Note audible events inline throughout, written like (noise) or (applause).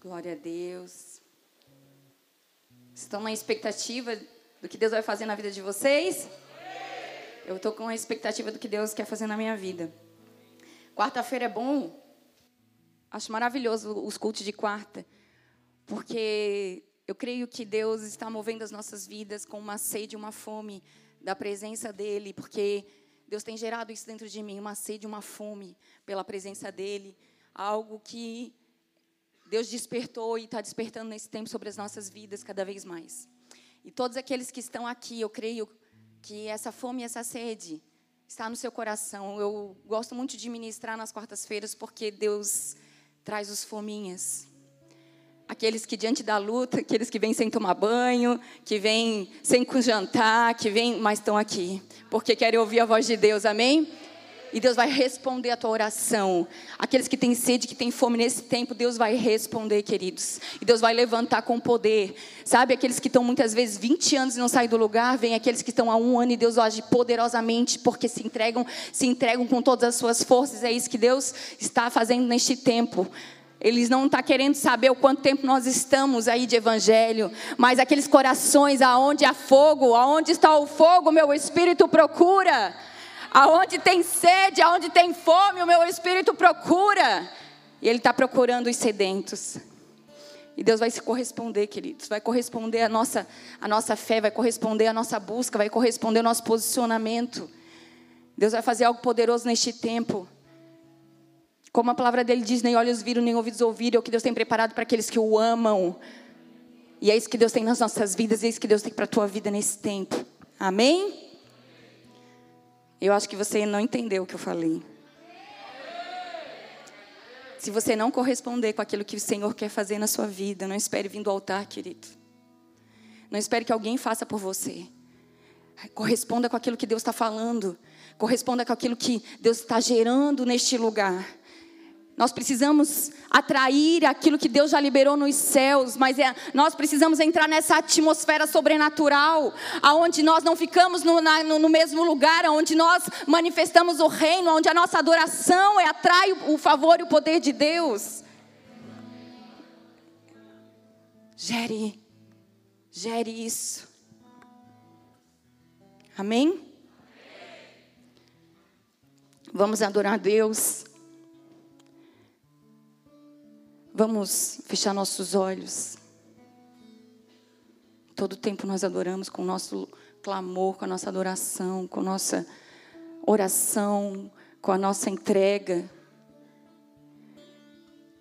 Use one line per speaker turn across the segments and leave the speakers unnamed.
Glória a Deus. Estão na expectativa do que Deus vai fazer na vida de vocês? Eu estou com a expectativa do que Deus quer fazer na minha vida. Quarta-feira é bom. Acho maravilhoso os cultos de quarta, porque eu creio que Deus está movendo as nossas vidas com uma sede, uma fome da presença dEle, porque Deus tem gerado isso dentro de mim, uma sede, uma fome pela presença dEle, algo que Deus despertou e está despertando nesse tempo sobre as nossas vidas cada vez mais. E todos aqueles que estão aqui, eu creio que essa fome e essa sede está no seu coração. Eu gosto muito de ministrar nas quartas-feiras porque Deus traz os fominhas. Aqueles que diante da luta, aqueles que vêm sem tomar banho, que vêm sem jantar, que vêm, mas estão aqui, porque querem ouvir a voz de Deus, amém? E Deus vai responder a tua oração. Aqueles que têm sede, que têm fome nesse tempo, Deus vai responder, queridos. E Deus vai levantar com poder. Sabe, aqueles que estão muitas vezes 20 anos e não saem do lugar, vem aqueles que estão há um ano e Deus age poderosamente, porque se entregam, se entregam com todas as suas forças. É isso que Deus está fazendo neste tempo. Eles não estão tá querendo saber o quanto tempo nós estamos aí de evangelho, mas aqueles corações aonde há fogo, aonde está o fogo, meu espírito procura. Aonde tem sede, aonde tem fome, o meu espírito procura. E Ele está procurando os sedentos. E Deus vai se corresponder, queridos. Vai corresponder a nossa, a nossa fé, vai corresponder a nossa busca, vai corresponder ao nosso posicionamento. Deus vai fazer algo poderoso neste tempo. Como a palavra dele diz, nem olhos viram, nem ouvidos ouviram, é o que Deus tem preparado para aqueles que o amam. E é isso que Deus tem nas nossas vidas, é isso que Deus tem para a tua vida nesse tempo. Amém? Eu acho que você não entendeu o que eu falei. Se você não corresponder com aquilo que o Senhor quer fazer na sua vida, não espere vir do altar, querido. Não espere que alguém faça por você. Corresponda com aquilo que Deus está falando. Corresponda com aquilo que Deus está gerando neste lugar. Nós precisamos atrair aquilo que Deus já liberou nos céus, mas é, nós precisamos entrar nessa atmosfera sobrenatural, aonde nós não ficamos no, na, no, mesmo lugar, onde nós manifestamos o reino, onde a nossa adoração é atrai o, o favor e o poder de Deus. Gere, gere isso. Amém? Vamos adorar a Deus. Vamos fechar nossos olhos. Todo tempo nós adoramos com o nosso clamor, com a nossa adoração, com a nossa oração, com a nossa entrega.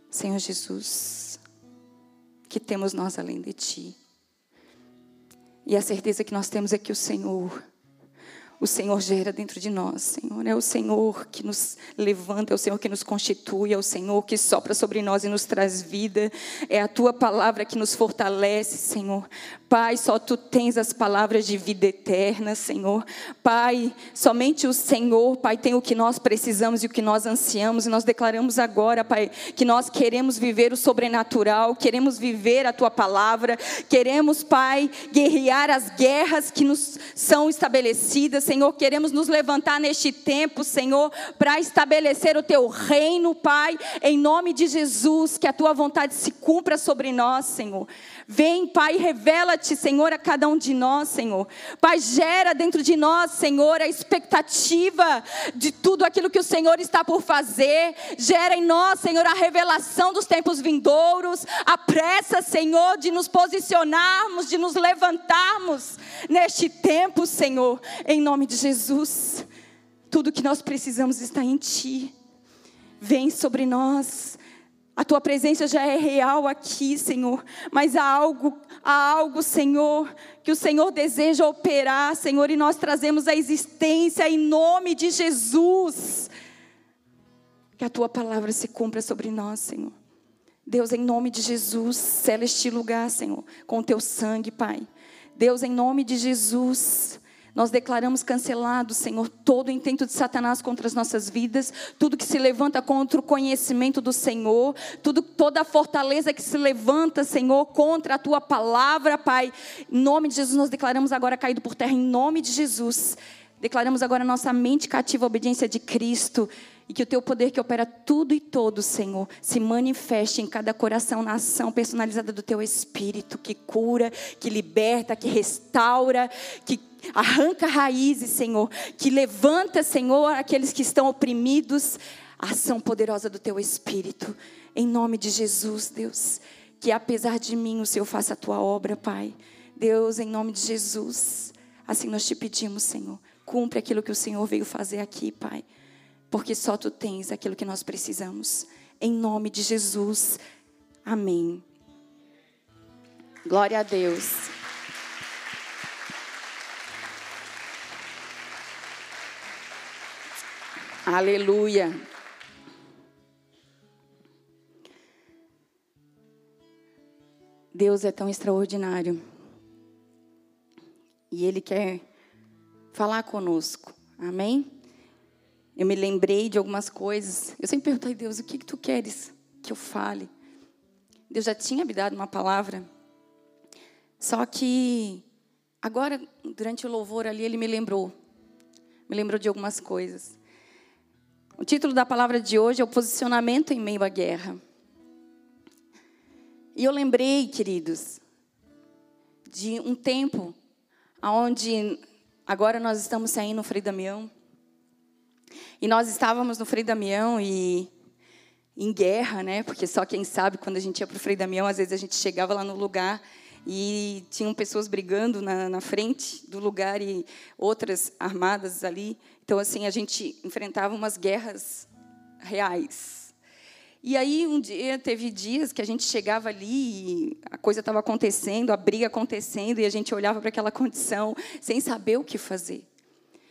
Senhor Jesus, que temos nós além de Ti. E a certeza que nós temos é que o Senhor o Senhor gera dentro de nós, Senhor. É o Senhor que nos levanta, é o Senhor que nos constitui, é o Senhor que sopra sobre nós e nos traz vida. É a tua palavra que nos fortalece, Senhor. Pai, só tu tens as palavras de vida eterna, Senhor. Pai, somente o Senhor, Pai, tem o que nós precisamos e o que nós ansiamos. E nós declaramos agora, Pai, que nós queremos viver o sobrenatural, queremos viver a tua palavra, queremos, Pai, guerrear as guerras que nos são estabelecidas Senhor, queremos nos levantar neste tempo, Senhor, para estabelecer o teu reino, Pai, em nome de Jesus, que a tua vontade se cumpra sobre nós, Senhor. Vem, Pai, revela-te, Senhor, a cada um de nós, Senhor. Pai, gera dentro de nós, Senhor, a expectativa de tudo aquilo que o Senhor está por fazer. Gera em nós, Senhor, a revelação dos tempos vindouros. A pressa, Senhor, de nos posicionarmos, de nos levantarmos neste tempo, Senhor, em nome de Jesus. Tudo que nós precisamos está em Ti. Vem sobre nós. A tua presença já é real aqui, Senhor. Mas há algo, há algo, Senhor, que o Senhor deseja operar, Senhor, e nós trazemos a existência em nome de Jesus. Que a tua palavra se cumpra sobre nós, Senhor. Deus, em nome de Jesus, sela este lugar, Senhor, com o teu sangue, Pai. Deus, em nome de Jesus, nós declaramos cancelado, Senhor, todo o intento de Satanás contra as nossas vidas, tudo que se levanta contra o conhecimento do Senhor, tudo, toda a fortaleza que se levanta, Senhor, contra a tua palavra, Pai. Em nome de Jesus, nós declaramos agora caído por terra, em nome de Jesus. Declaramos agora nossa mente cativa à obediência de Cristo. E que o teu poder que opera tudo e todo, Senhor, se manifeste em cada coração na ação personalizada do teu espírito, que cura, que liberta, que restaura, que arranca raízes, Senhor, que levanta, Senhor, aqueles que estão oprimidos, a ação poderosa do teu espírito. Em nome de Jesus, Deus, que apesar de mim o Senhor faça a tua obra, Pai. Deus, em nome de Jesus, assim nós te pedimos, Senhor, cumpre aquilo que o Senhor veio fazer aqui, Pai porque só tu tens aquilo que nós precisamos. Em nome de Jesus. Amém. Glória a Deus. Aleluia. Deus é tão extraordinário. E Ele quer falar conosco. Amém? Eu me lembrei de algumas coisas. Eu sempre perguntei Deus, o que, que tu queres que eu fale? Deus já tinha me dado uma palavra. Só que agora, durante o louvor ali, ele me lembrou. Me lembrou de algumas coisas. O título da palavra de hoje é o posicionamento em meio à guerra. E eu lembrei, queridos, de um tempo onde agora nós estamos saindo Frei Damião. E nós estávamos no Frei Damião e em guerra, né? Porque só quem sabe quando a gente ia para o Frei Damião, às vezes a gente chegava lá no lugar e tinham pessoas brigando na, na frente do lugar e outras armadas ali. Então, assim, a gente enfrentava umas guerras reais. E aí, um dia, teve dias que a gente chegava ali e a coisa estava acontecendo, a briga acontecendo, e a gente olhava para aquela condição sem saber o que fazer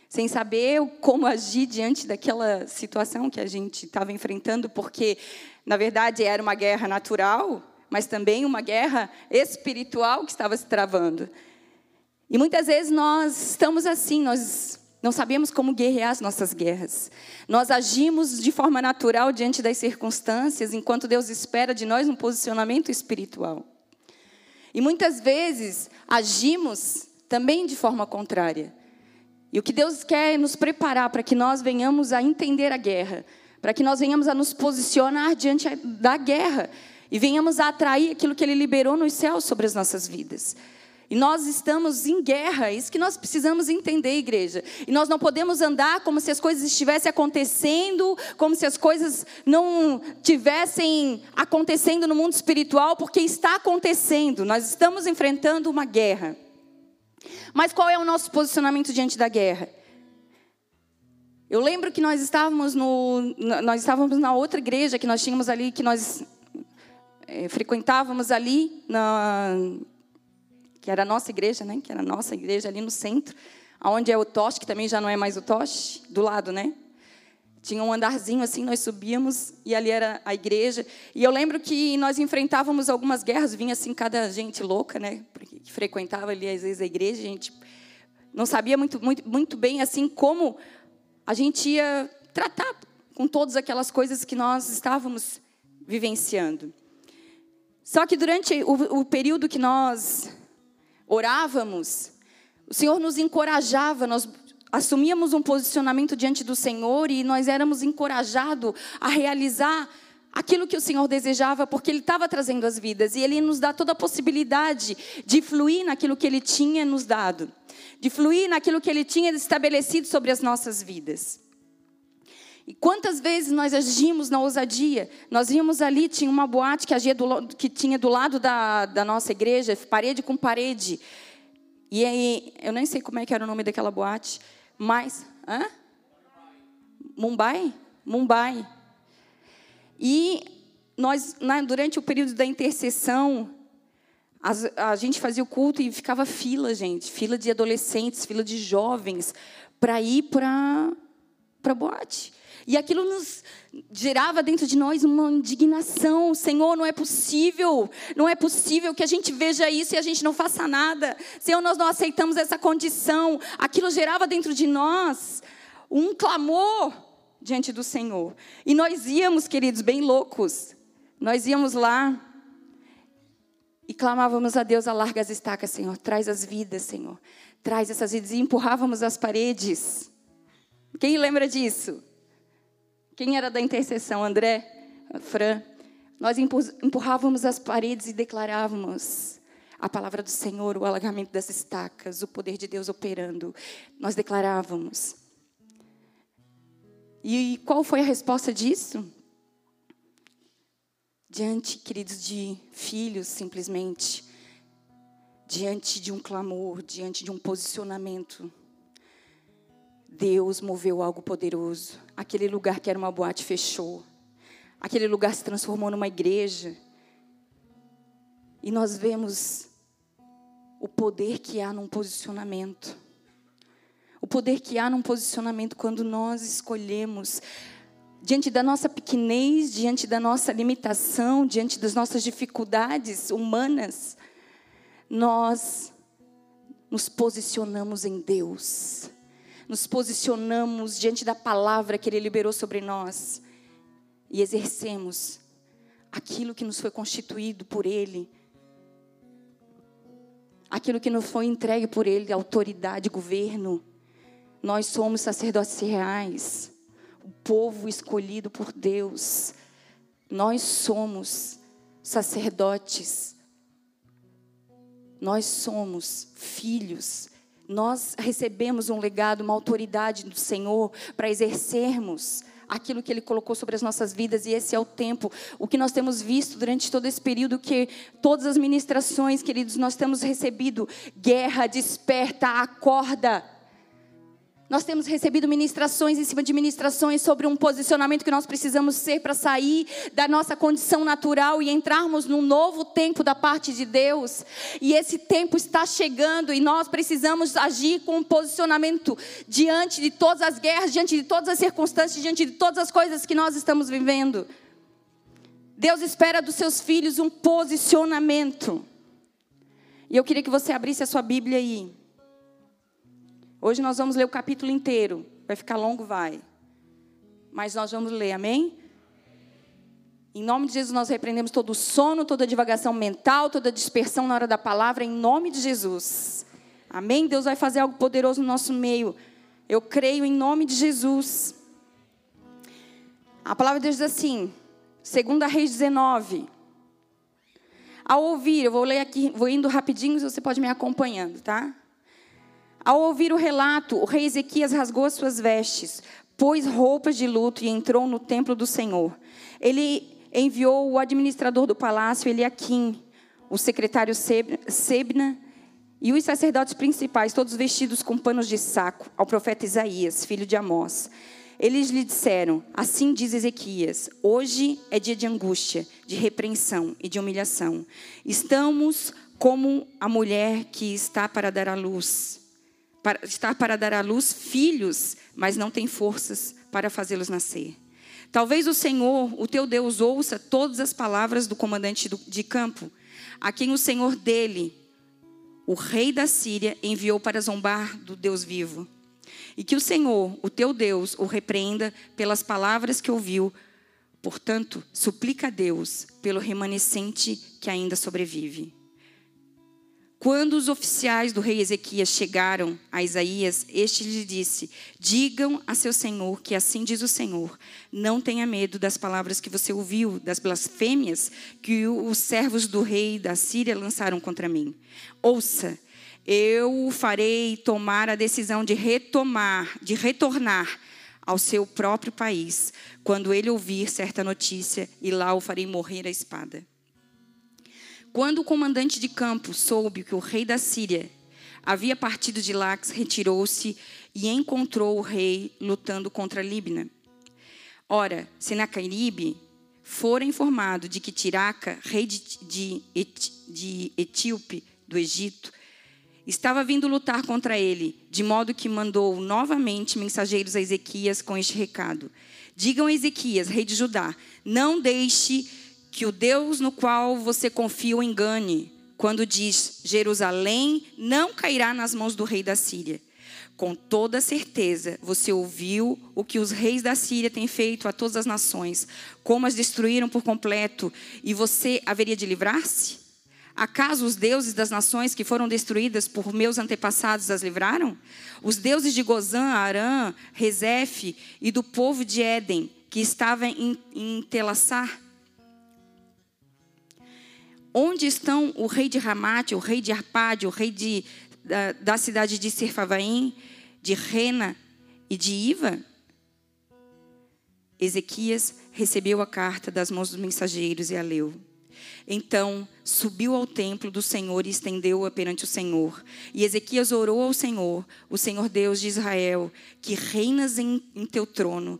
sem saber como agir diante daquela situação que a gente estava enfrentando, porque, na verdade, era uma guerra natural, mas também uma guerra espiritual que estava se travando. E muitas vezes nós estamos assim, nós não sabemos como guerrear as nossas guerras. Nós agimos de forma natural diante das circunstâncias, enquanto Deus espera de nós um posicionamento espiritual. E muitas vezes agimos também de forma contrária. E o que Deus quer é nos preparar para que nós venhamos a entender a guerra, para que nós venhamos a nos posicionar diante da guerra e venhamos a atrair aquilo que Ele liberou nos céus sobre as nossas vidas. E nós estamos em guerra, é isso que nós precisamos entender, igreja. E nós não podemos andar como se as coisas estivessem acontecendo, como se as coisas não tivessem acontecendo no mundo espiritual, porque está acontecendo. Nós estamos enfrentando uma guerra. Mas qual é o nosso posicionamento diante da guerra? Eu lembro que nós estávamos no, nós estávamos na outra igreja que nós tínhamos ali, que nós é, frequentávamos ali, na, que era a nossa igreja, né? Que era a nossa igreja ali no centro, aonde é o Toche, que também já não é mais o Toche, do lado, né? Tinha um andarzinho assim, nós subíamos e ali era a igreja. E eu lembro que nós enfrentávamos algumas guerras, vinha assim cada gente louca, né? Porque frequentava ali às vezes a igreja, a gente não sabia muito, muito, muito bem assim como a gente ia tratar com todas aquelas coisas que nós estávamos vivenciando. Só que durante o, o período que nós orávamos, o Senhor nos encorajava, nós assumíamos um posicionamento diante do Senhor e nós éramos encorajados a realizar aquilo que o Senhor desejava, porque Ele estava trazendo as vidas e Ele nos dá toda a possibilidade de fluir naquilo que Ele tinha nos dado, de fluir naquilo que Ele tinha estabelecido sobre as nossas vidas. E quantas vezes nós agimos na ousadia? Nós íamos ali, tinha uma boate que, agia do, que tinha do lado da, da nossa igreja, parede com parede. E aí, eu nem sei como é que era o nome daquela boate. Mas, hã? Mumbai? Mumbai. E nós, na, durante o período da intercessão, as, a gente fazia o culto e ficava fila, gente, fila de adolescentes, fila de jovens, para ir para boate. E aquilo nos gerava dentro de nós uma indignação. Senhor, não é possível, não é possível que a gente veja isso e a gente não faça nada. Senhor, nós não aceitamos essa condição. Aquilo gerava dentro de nós um clamor diante do Senhor. E nós íamos, queridos, bem loucos. Nós íamos lá e clamávamos a Deus, alarga as estacas, Senhor, traz as vidas, Senhor. Traz essas vidas e empurrávamos as paredes. Quem lembra disso? Quem era da intercessão? André? Fran? Nós empurrávamos as paredes e declarávamos a palavra do Senhor, o alagamento das estacas, o poder de Deus operando. Nós declarávamos. E qual foi a resposta disso? Diante, queridos, de filhos, simplesmente, diante de um clamor, diante de um posicionamento, Deus moveu algo poderoso. Aquele lugar que era uma boate fechou. Aquele lugar se transformou numa igreja. E nós vemos o poder que há num posicionamento. O poder que há num posicionamento quando nós escolhemos, diante da nossa pequenez, diante da nossa limitação, diante das nossas dificuldades humanas, nós nos posicionamos em Deus, nos posicionamos diante da palavra que Ele liberou sobre nós e exercemos aquilo que nos foi constituído por Ele, aquilo que nos foi entregue por Ele, autoridade, governo. Nós somos sacerdotes reais, o povo escolhido por Deus. Nós somos sacerdotes. Nós somos filhos. Nós recebemos um legado, uma autoridade do Senhor para exercermos aquilo que Ele colocou sobre as nossas vidas, e esse é o tempo. O que nós temos visto durante todo esse período, que todas as ministrações, queridos, nós temos recebido guerra, desperta, acorda. Nós temos recebido ministrações em cima de ministrações sobre um posicionamento que nós precisamos ser para sair da nossa condição natural e entrarmos num novo tempo da parte de Deus. E esse tempo está chegando e nós precisamos agir com um posicionamento diante de todas as guerras, diante de todas as circunstâncias, diante de todas as coisas que nós estamos vivendo. Deus espera dos seus filhos um posicionamento. E eu queria que você abrisse a sua Bíblia aí. Hoje nós vamos ler o capítulo inteiro. Vai ficar longo, vai. Mas nós vamos ler, amém? Em nome de Jesus, nós repreendemos todo o sono, toda a divagação mental, toda a dispersão na hora da palavra, em nome de Jesus. Amém? Deus vai fazer algo poderoso no nosso meio. Eu creio em nome de Jesus. A palavra de Deus diz assim, 2 Reis 19. Ao ouvir, eu vou ler aqui, vou indo rapidinho, você pode me acompanhando, tá? Ao ouvir o relato, o rei Ezequias rasgou as suas vestes, pôs roupas de luto e entrou no templo do Senhor. Ele enviou o administrador do palácio, Eliakim, o secretário Sebna e os sacerdotes principais, todos vestidos com panos de saco, ao profeta Isaías, filho de Amós. Eles lhe disseram: Assim diz Ezequias: Hoje é dia de angústia, de repreensão e de humilhação. Estamos como a mulher que está para dar à luz para, está para dar à luz filhos, mas não tem forças para fazê-los nascer. Talvez o Senhor, o teu Deus, ouça todas as palavras do comandante de campo, a quem o Senhor dele, o rei da Síria, enviou para zombar do Deus vivo. E que o Senhor, o teu Deus, o repreenda pelas palavras que ouviu. Portanto, suplica a Deus pelo remanescente que ainda sobrevive. Quando os oficiais do rei Ezequias chegaram a Isaías, este lhe disse: Digam a seu senhor que assim diz o Senhor: Não tenha medo das palavras que você ouviu, das blasfêmias que os servos do rei da Síria lançaram contra mim. Ouça, eu o farei tomar a decisão de retomar, de retornar ao seu próprio país, quando ele ouvir certa notícia, e lá o farei morrer à espada. Quando o comandante de campo soube que o rei da Síria havia partido de Lax, retirou-se e encontrou o rei lutando contra Libna. Ora, Senaqueribe fora informado de que Tiraca, rei de, de, de Etíope, do Egito, estava vindo lutar contra ele, de modo que mandou novamente mensageiros a Ezequias com este recado: Digam a Ezequias, rei de Judá, não deixe que o Deus no qual você confia o engane, quando diz: Jerusalém não cairá nas mãos do rei da Síria. Com toda certeza, você ouviu o que os reis da Síria têm feito a todas as nações, como as destruíram por completo, e você haveria de livrar-se? Acaso os deuses das nações que foram destruídas por meus antepassados as livraram? Os deuses de Gozã, Arã, Rezef e do povo de Éden, que estava em, em Telassar? Onde estão o rei de Ramate, o rei de Arpade, o rei de, da, da cidade de Sirfavaim, de Rena e de Iva? Ezequias recebeu a carta das mãos dos mensageiros e a leu. Então subiu ao templo do Senhor e estendeu-a perante o Senhor. E Ezequias orou ao Senhor, o Senhor Deus de Israel, que reinas em, em teu trono.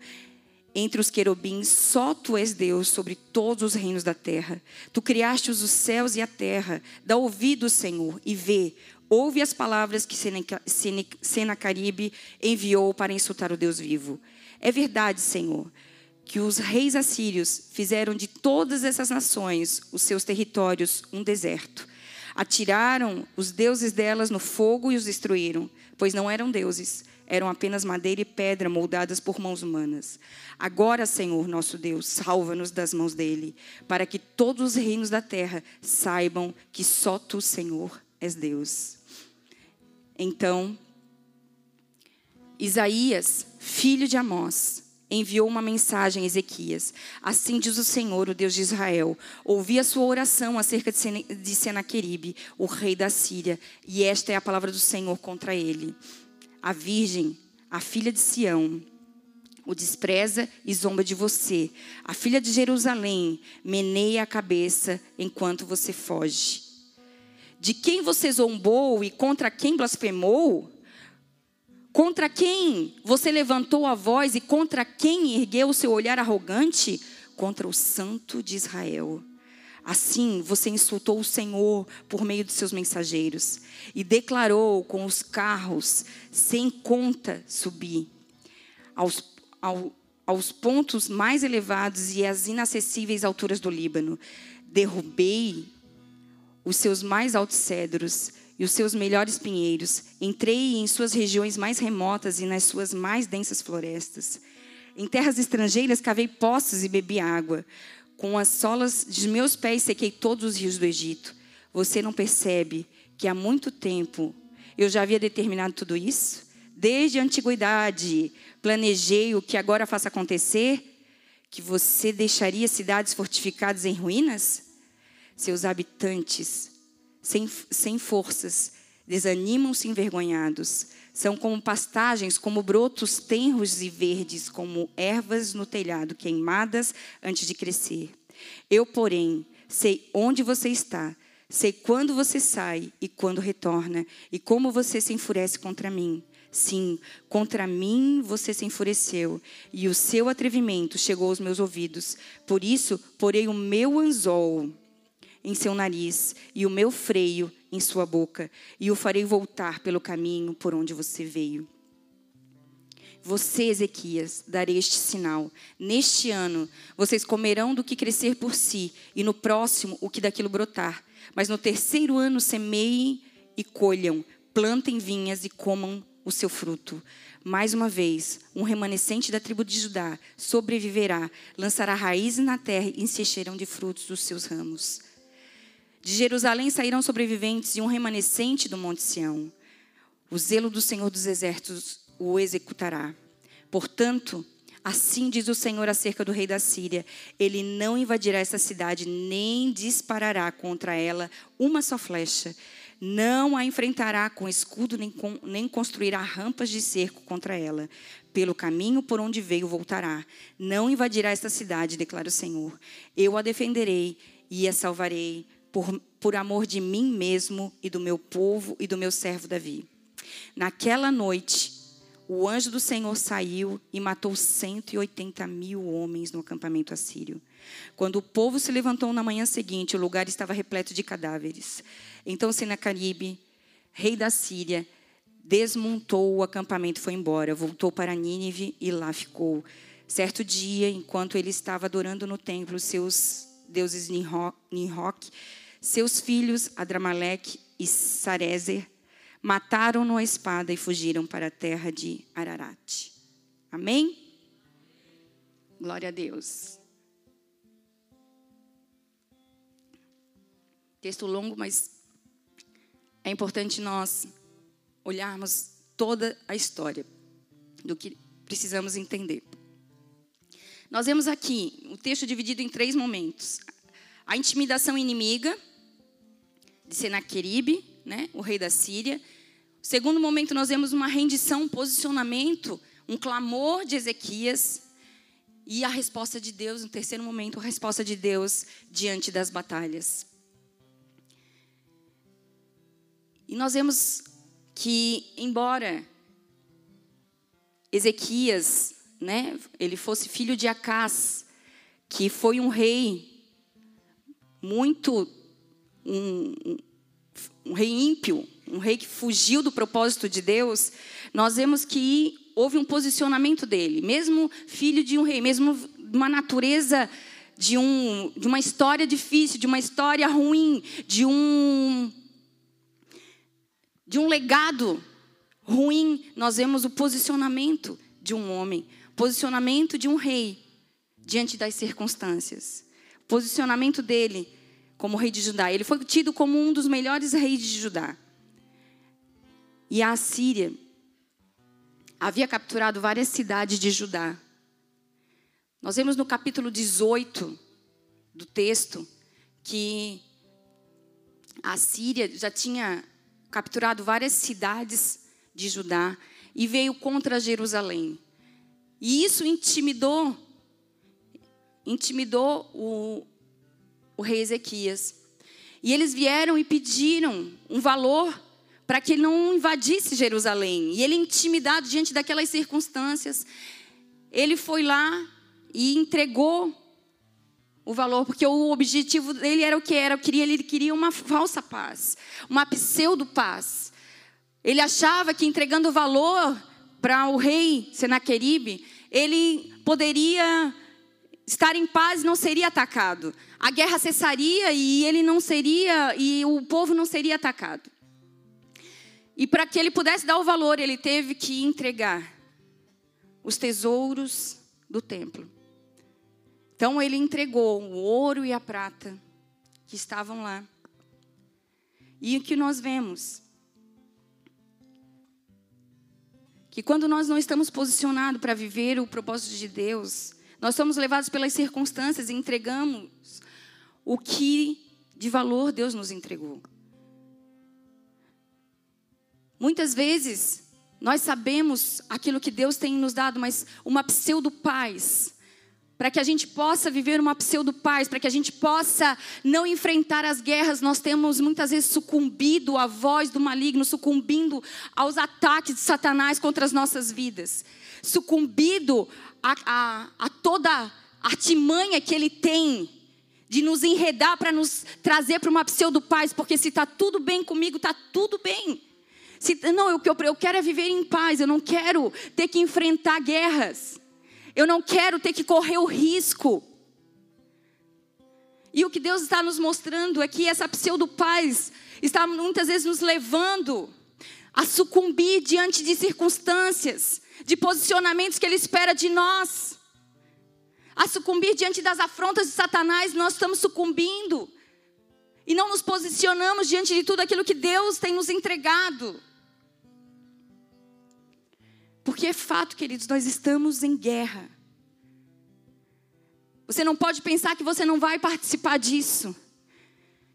Entre os querubins, só tu és Deus sobre todos os reinos da terra. Tu criaste os céus e a terra. Dá ouvido, Senhor, e vê. Ouve as palavras que Senacaribe enviou para insultar o Deus vivo. É verdade, Senhor que os reis assírios fizeram de todas essas nações os seus territórios um deserto. Atiraram os deuses delas no fogo e os destruíram, pois não eram deuses, eram apenas madeira e pedra moldadas por mãos humanas. Agora, Senhor nosso Deus, salva-nos das mãos dele, para que todos os reinos da terra saibam que só tu, Senhor, és Deus. Então, Isaías, filho de Amós, enviou uma mensagem a Ezequias. Assim diz o Senhor, o Deus de Israel: Ouvi a sua oração acerca de Senaqueribe, o rei da Síria, e esta é a palavra do Senhor contra ele. A virgem, a filha de Sião, o despreza e zomba de você. A filha de Jerusalém meneia a cabeça enquanto você foge. De quem você zombou e contra quem blasfemou? Contra quem você levantou a voz e contra quem ergueu o seu olhar arrogante? Contra o Santo de Israel. Assim, você insultou o Senhor por meio de seus mensageiros e declarou com os carros sem conta subir aos, ao, aos pontos mais elevados e às inacessíveis alturas do Líbano. Derrubei os seus mais altos cedros e os seus melhores pinheiros. Entrei em suas regiões mais remotas e nas suas mais densas florestas. Em terras estrangeiras cavei poços e bebi água. Com as solas de meus pés sequei todos os rios do Egito. Você não percebe que há muito tempo eu já havia determinado tudo isso? Desde a antiguidade, planejei o que agora faço acontecer? Que você deixaria cidades fortificadas em ruínas? Seus habitantes sem, sem forças, desanimam-se envergonhados. São como pastagens, como brotos tenros e verdes, como ervas no telhado, queimadas antes de crescer. Eu, porém, sei onde você está, sei quando você sai e quando retorna, e como você se enfurece contra mim. Sim, contra mim você se enfureceu, e o seu atrevimento chegou aos meus ouvidos. Por isso, porei o meu anzol em seu nariz e o meu freio em sua boca, e o farei voltar pelo caminho por onde você veio. Você, Ezequias, darei este sinal. Neste ano, vocês comerão do que crescer por si, e no próximo, o que daquilo brotar. Mas no terceiro ano, semeiem e colham, plantem vinhas e comam o seu fruto. Mais uma vez, um remanescente da tribo de Judá sobreviverá, lançará raízes na terra e se encherão de frutos dos seus ramos. De Jerusalém sairão sobreviventes e um remanescente do Monte Sião. O zelo do Senhor dos Exércitos o executará. Portanto, assim diz o Senhor acerca do rei da Síria: ele não invadirá essa cidade, nem disparará contra ela uma só flecha. Não a enfrentará com escudo, nem, com, nem construirá rampas de cerco contra ela. Pelo caminho por onde veio, voltará. Não invadirá esta cidade, declara o Senhor. Eu a defenderei e a salvarei por, por amor de mim mesmo e do meu povo e do meu servo Davi. Naquela noite, o anjo do Senhor saiu e matou 180 mil homens no acampamento assírio. Quando o povo se levantou na manhã seguinte, o lugar estava repleto de cadáveres. Então Senacaribe, rei da Síria, desmontou o acampamento e foi embora. Voltou para Nínive e lá ficou. Certo dia, enquanto ele estava adorando no templo seus deuses Ninroque, seus filhos, Adramaleque e Sarezer, mataram-no a espada e fugiram para a terra de Ararat. Amém? Glória a Deus. Texto longo, mas é importante nós olharmos toda a história do que precisamos entender. Nós vemos aqui o texto dividido em três momentos: a intimidação inimiga de Senaqueribe, né, o rei da Síria. Segundo momento, nós vemos uma rendição, um posicionamento, um clamor de Ezequias. E a resposta de Deus, no terceiro momento, a resposta de Deus diante das batalhas. E nós vemos que, embora Ezequias, né, ele fosse filho de Acás, que foi um rei muito um, um rei ímpio, um rei que fugiu do propósito de Deus, nós vemos que houve um posicionamento dele, mesmo filho de um rei, mesmo uma natureza de, um, de uma história difícil, de uma história ruim, de um, de um legado ruim, nós vemos o posicionamento de um homem, posicionamento de um rei diante das circunstâncias. Posicionamento dele como rei de Judá. Ele foi tido como um dos melhores reis de Judá. E a Assíria havia capturado várias cidades de Judá. Nós vemos no capítulo 18 do texto que a Síria já tinha capturado várias cidades de Judá e veio contra Jerusalém. E isso intimidou intimidou o, o rei Ezequias. E eles vieram e pediram um valor para que ele não invadisse Jerusalém. E ele, intimidado diante daquelas circunstâncias, ele foi lá e entregou o valor, porque o objetivo dele era o que era, queria, ele queria uma falsa paz, uma pseudo paz. Ele achava que entregando valor para o rei Senaqueribe, ele poderia estar em paz não seria atacado. A guerra cessaria e ele não seria e o povo não seria atacado. E para que ele pudesse dar o valor, ele teve que entregar os tesouros do templo. Então ele entregou o ouro e a prata que estavam lá. E o que nós vemos? Que quando nós não estamos posicionados para viver o propósito de Deus, nós somos levados pelas circunstâncias e entregamos o que de valor Deus nos entregou. Muitas vezes nós sabemos aquilo que Deus tem nos dado, mas uma pseudo paz, para que a gente possa viver uma pseudo paz, para que a gente possa não enfrentar as guerras, nós temos muitas vezes sucumbido à voz do maligno, sucumbindo aos ataques de Satanás contra as nossas vidas, sucumbido a, a, a toda artimanha que ele tem de nos enredar para nos trazer para uma pseudo-paz, porque se está tudo bem comigo, está tudo bem. Se, não, eu, eu, eu quero é viver em paz, eu não quero ter que enfrentar guerras, eu não quero ter que correr o risco. E o que Deus está nos mostrando é que essa pseudo-paz está muitas vezes nos levando a sucumbir diante de circunstâncias, de posicionamentos que Ele espera de nós. A sucumbir diante das afrontas de Satanás, nós estamos sucumbindo. E não nos posicionamos diante de tudo aquilo que Deus tem nos entregado. Porque é fato, queridos, nós estamos em guerra. Você não pode pensar que você não vai participar disso.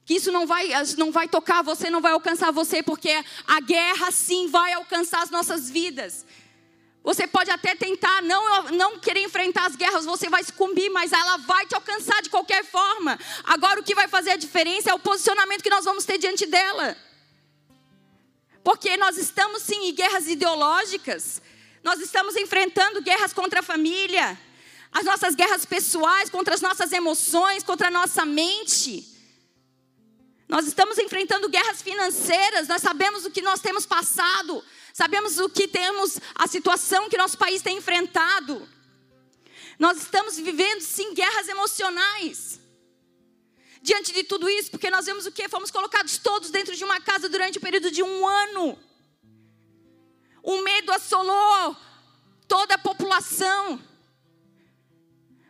Que isso não vai, não vai tocar você, não vai alcançar você, porque a guerra sim vai alcançar as nossas vidas. Você pode até tentar não, não querer enfrentar as guerras, você vai sucumbir, mas ela vai te alcançar de qualquer forma. Agora, o que vai fazer a diferença é o posicionamento que nós vamos ter diante dela. Porque nós estamos sim em guerras ideológicas, nós estamos enfrentando guerras contra a família, as nossas guerras pessoais, contra as nossas emoções, contra a nossa mente. Nós estamos enfrentando guerras financeiras, nós sabemos o que nós temos passado, sabemos o que temos, a situação que nosso país tem enfrentado. Nós estamos vivendo, sim, guerras emocionais. Diante de tudo isso, porque nós vemos o que? Fomos colocados todos dentro de uma casa durante o período de um ano. O medo assolou toda a população.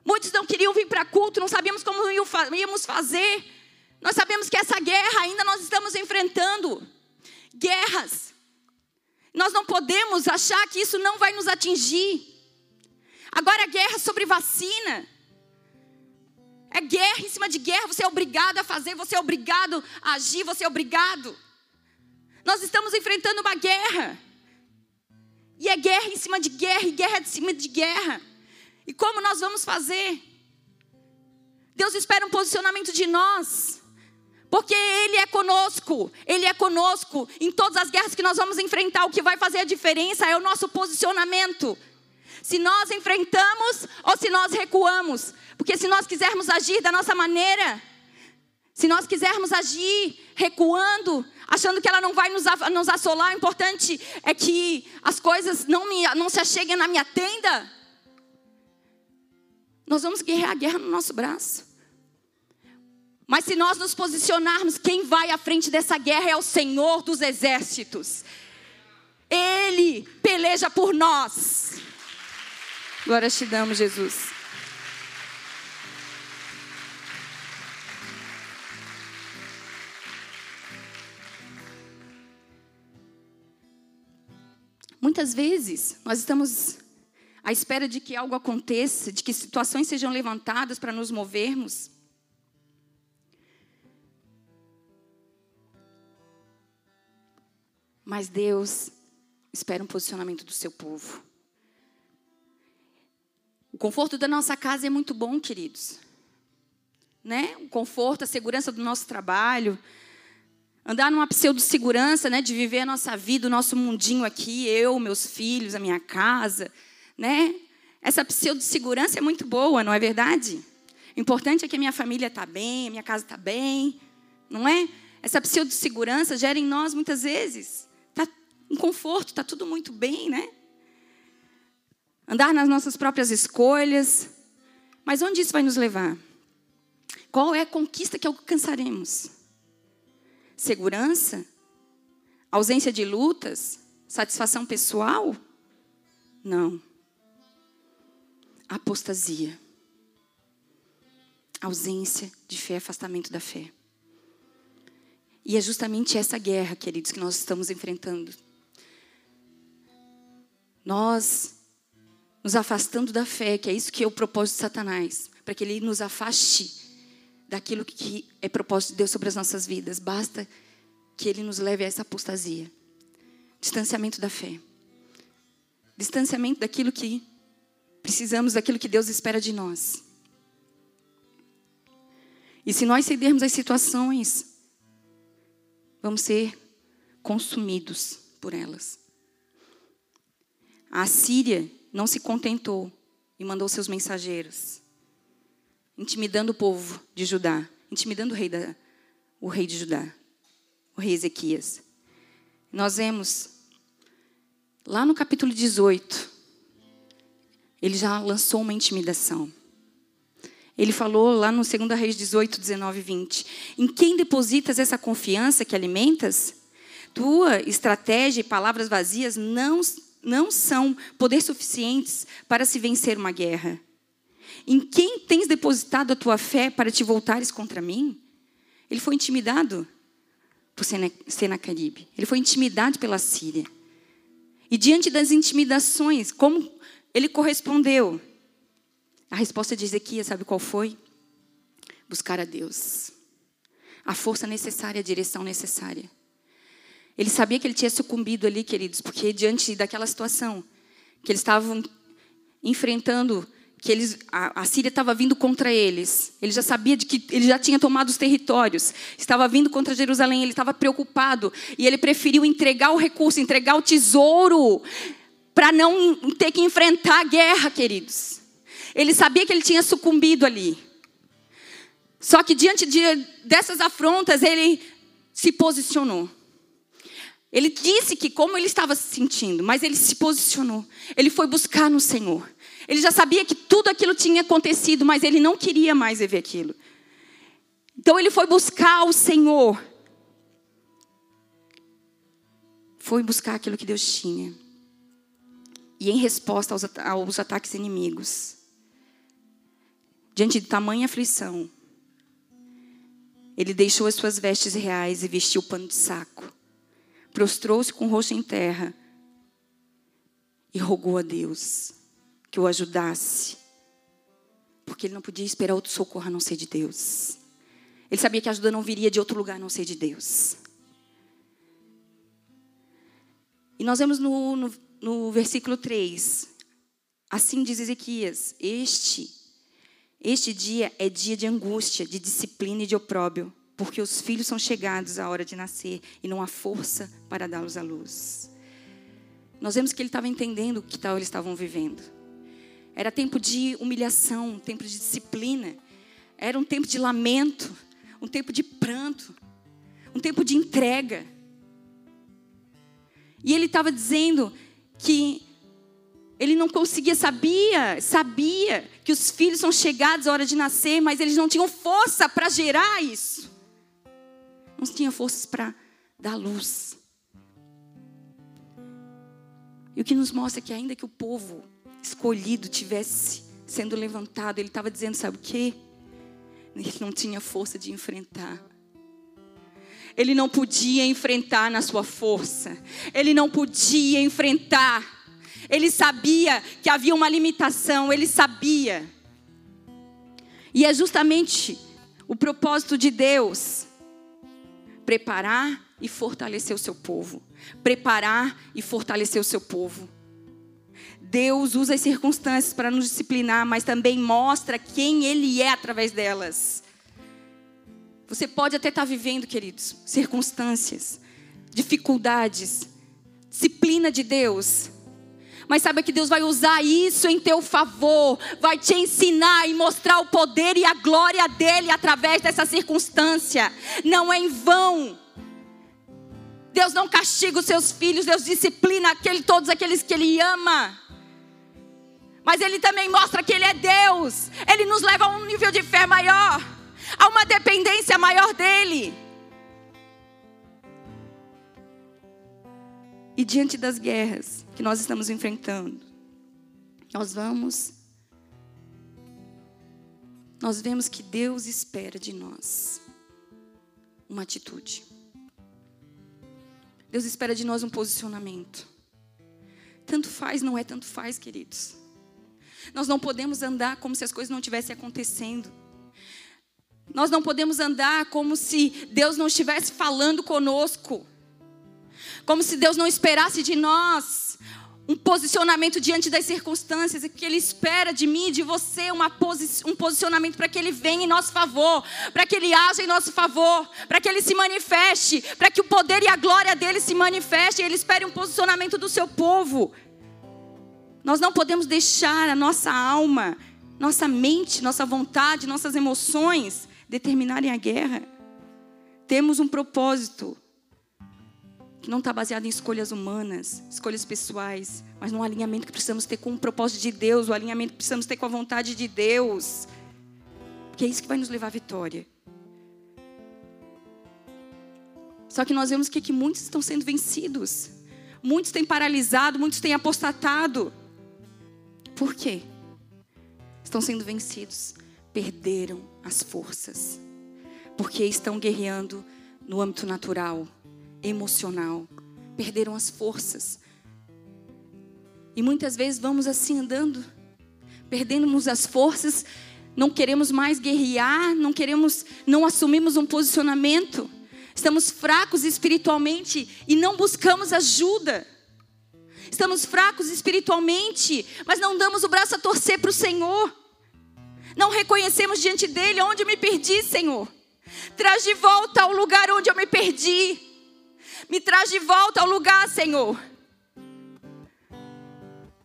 Muitos não queriam vir para culto, não sabíamos como íamos fazer. Nós sabemos que essa guerra ainda nós estamos enfrentando. Guerras. Nós não podemos achar que isso não vai nos atingir. Agora, guerra sobre vacina. É guerra em cima de guerra. Você é obrigado a fazer, você é obrigado a agir, você é obrigado. Nós estamos enfrentando uma guerra. E é guerra em cima de guerra, e guerra em cima de guerra. E como nós vamos fazer? Deus espera um posicionamento de nós. Porque Ele é conosco, Ele é conosco em todas as guerras que nós vamos enfrentar. O que vai fazer a diferença é o nosso posicionamento. Se nós enfrentamos ou se nós recuamos. Porque se nós quisermos agir da nossa maneira, se nós quisermos agir recuando, achando que ela não vai nos, assolar, o importante é que as coisas não, me, não se acheguem na minha tenda. Nós vamos guerrear a guerra no nosso braço. Mas se nós nos posicionarmos, quem vai à frente dessa guerra é o Senhor dos exércitos. Ele peleja por nós. Glória te damos, Jesus. Muitas vezes nós estamos à espera de que algo aconteça, de que situações sejam levantadas para nos movermos. Mas Deus espera um posicionamento do seu povo. O conforto da nossa casa é muito bom, queridos. Né? O conforto, a segurança do nosso trabalho, andar numa pseudo-segurança, né, de viver a nossa vida, o nosso mundinho aqui, eu, meus filhos, a minha casa, né? Essa pseudo-segurança é muito boa, não é verdade? O importante é que a minha família está bem, a minha casa está bem, não é? Essa pseudo-segurança gera em nós, muitas vezes, um conforto, está tudo muito bem, né? Andar nas nossas próprias escolhas. Mas onde isso vai nos levar? Qual é a conquista que alcançaremos? Segurança? Ausência de lutas? Satisfação pessoal? Não. Apostasia. Ausência de fé, afastamento da fé. E é justamente essa guerra, queridos, que nós estamos enfrentando nós nos afastando da fé, que é isso que é o propósito de Satanás, para que ele nos afaste daquilo que é propósito de Deus sobre as nossas vidas. Basta que ele nos leve a essa apostasia. Distanciamento da fé. Distanciamento daquilo que precisamos, daquilo que Deus espera de nós. E se nós cedermos às situações, vamos ser consumidos por elas. A Síria não se contentou e mandou seus mensageiros, intimidando o povo de Judá, intimidando o rei, da, o rei de Judá, o rei Ezequias. Nós vemos lá no capítulo 18, ele já lançou uma intimidação. Ele falou lá no 2 Reis 18, 19 e 20: Em quem depositas essa confiança que alimentas? Tua estratégia e palavras vazias não não são poder suficientes para se vencer uma guerra. Em quem tens depositado a tua fé para te voltares contra mim? Ele foi intimidado por Senaqueribe. Ele foi intimidado pela Síria. E diante das intimidações, como ele correspondeu? A resposta de Ezequias, sabe qual foi? Buscar a Deus. A força necessária, a direção necessária. Ele sabia que ele tinha sucumbido ali, queridos, porque diante daquela situação que eles estavam enfrentando, que eles, a, a Síria estava vindo contra eles. Ele já sabia de que ele já tinha tomado os territórios, estava vindo contra Jerusalém, ele estava preocupado e ele preferiu entregar o recurso, entregar o tesouro para não ter que enfrentar a guerra, queridos. Ele sabia que ele tinha sucumbido ali. Só que diante de, dessas afrontas, ele se posicionou. Ele disse que como ele estava se sentindo, mas ele se posicionou. Ele foi buscar no Senhor. Ele já sabia que tudo aquilo tinha acontecido, mas ele não queria mais ver aquilo. Então ele foi buscar o Senhor. Foi buscar aquilo que Deus tinha. E em resposta aos, aos ataques inimigos, diante de tamanha aflição, Ele deixou as suas vestes reais e vestiu o pano de saco. Prostrou-se com o rosto em terra e rogou a Deus que o ajudasse, porque ele não podia esperar outro socorro a não ser de Deus. Ele sabia que a ajuda não viria de outro lugar a não ser de Deus. E nós vemos no, no, no versículo 3, assim diz Ezequias: Este, este dia é dia de angústia, de disciplina e de opróbio, porque os filhos são chegados à hora de nascer e não há força para dá-los à luz. Nós vemos que ele estava entendendo o que tal eles estavam vivendo. Era tempo de humilhação, um tempo de disciplina. Era um tempo de lamento, um tempo de pranto, um tempo de entrega. E ele estava dizendo que ele não conseguia, sabia, sabia que os filhos são chegados à hora de nascer, mas eles não tinham força para gerar isso. Não tinha forças para dar luz. E o que nos mostra que ainda que o povo escolhido tivesse sendo levantado, ele estava dizendo, sabe o quê? Ele não tinha força de enfrentar. Ele não podia enfrentar na sua força. Ele não podia enfrentar. Ele sabia que havia uma limitação, ele sabia. E é justamente o propósito de Deus preparar e fortalecer o seu povo. Preparar e fortalecer o seu povo. Deus usa as circunstâncias para nos disciplinar, mas também mostra quem Ele é através delas. Você pode até estar vivendo, queridos, circunstâncias, dificuldades, disciplina de Deus. Mas saiba que Deus vai usar isso em teu favor, vai te ensinar e mostrar o poder e a glória dele através dessa circunstância. Não é em vão. Deus não castiga os seus filhos, Deus disciplina aquele, todos aqueles que Ele ama. Mas Ele também mostra que Ele é Deus. Ele nos leva a um nível de fé maior, a uma dependência maior dEle. E diante das guerras que nós estamos enfrentando, nós vamos. Nós vemos que Deus espera de nós uma atitude. Deus espera de nós um posicionamento. Tanto faz, não é tanto faz, queridos. Nós não podemos andar como se as coisas não estivessem acontecendo. Nós não podemos andar como se Deus não estivesse falando conosco. Como se Deus não esperasse de nós um posicionamento diante das circunstâncias, que Ele espera de mim, de você, posi um posicionamento para que Ele venha em nosso favor, para que Ele haja em nosso favor, para que Ele se manifeste, para que o poder e a glória dele se manifeste. Ele espere um posicionamento do seu povo. Nós não podemos deixar a nossa alma, nossa mente, nossa vontade, nossas emoções determinarem a guerra. Temos um propósito que não está baseado em escolhas humanas, escolhas pessoais, mas num alinhamento que precisamos ter com o propósito de Deus, o alinhamento que precisamos ter com a vontade de Deus. Porque é isso que vai nos levar à vitória. Só que nós vemos que, que muitos estão sendo vencidos. Muitos têm paralisado, muitos têm apostatado. Por quê? Estão sendo vencidos, perderam as forças, porque estão guerreando no âmbito natural, emocional, perderam as forças. E muitas vezes vamos assim andando, perdemos as forças, não queremos mais guerrear, não queremos, não assumimos um posicionamento, estamos fracos espiritualmente e não buscamos ajuda. Estamos fracos espiritualmente, mas não damos o braço a torcer para o Senhor. Não reconhecemos diante dele onde eu me perdi, Senhor. Traz de volta ao lugar onde eu me perdi. Me traz de volta ao lugar, Senhor.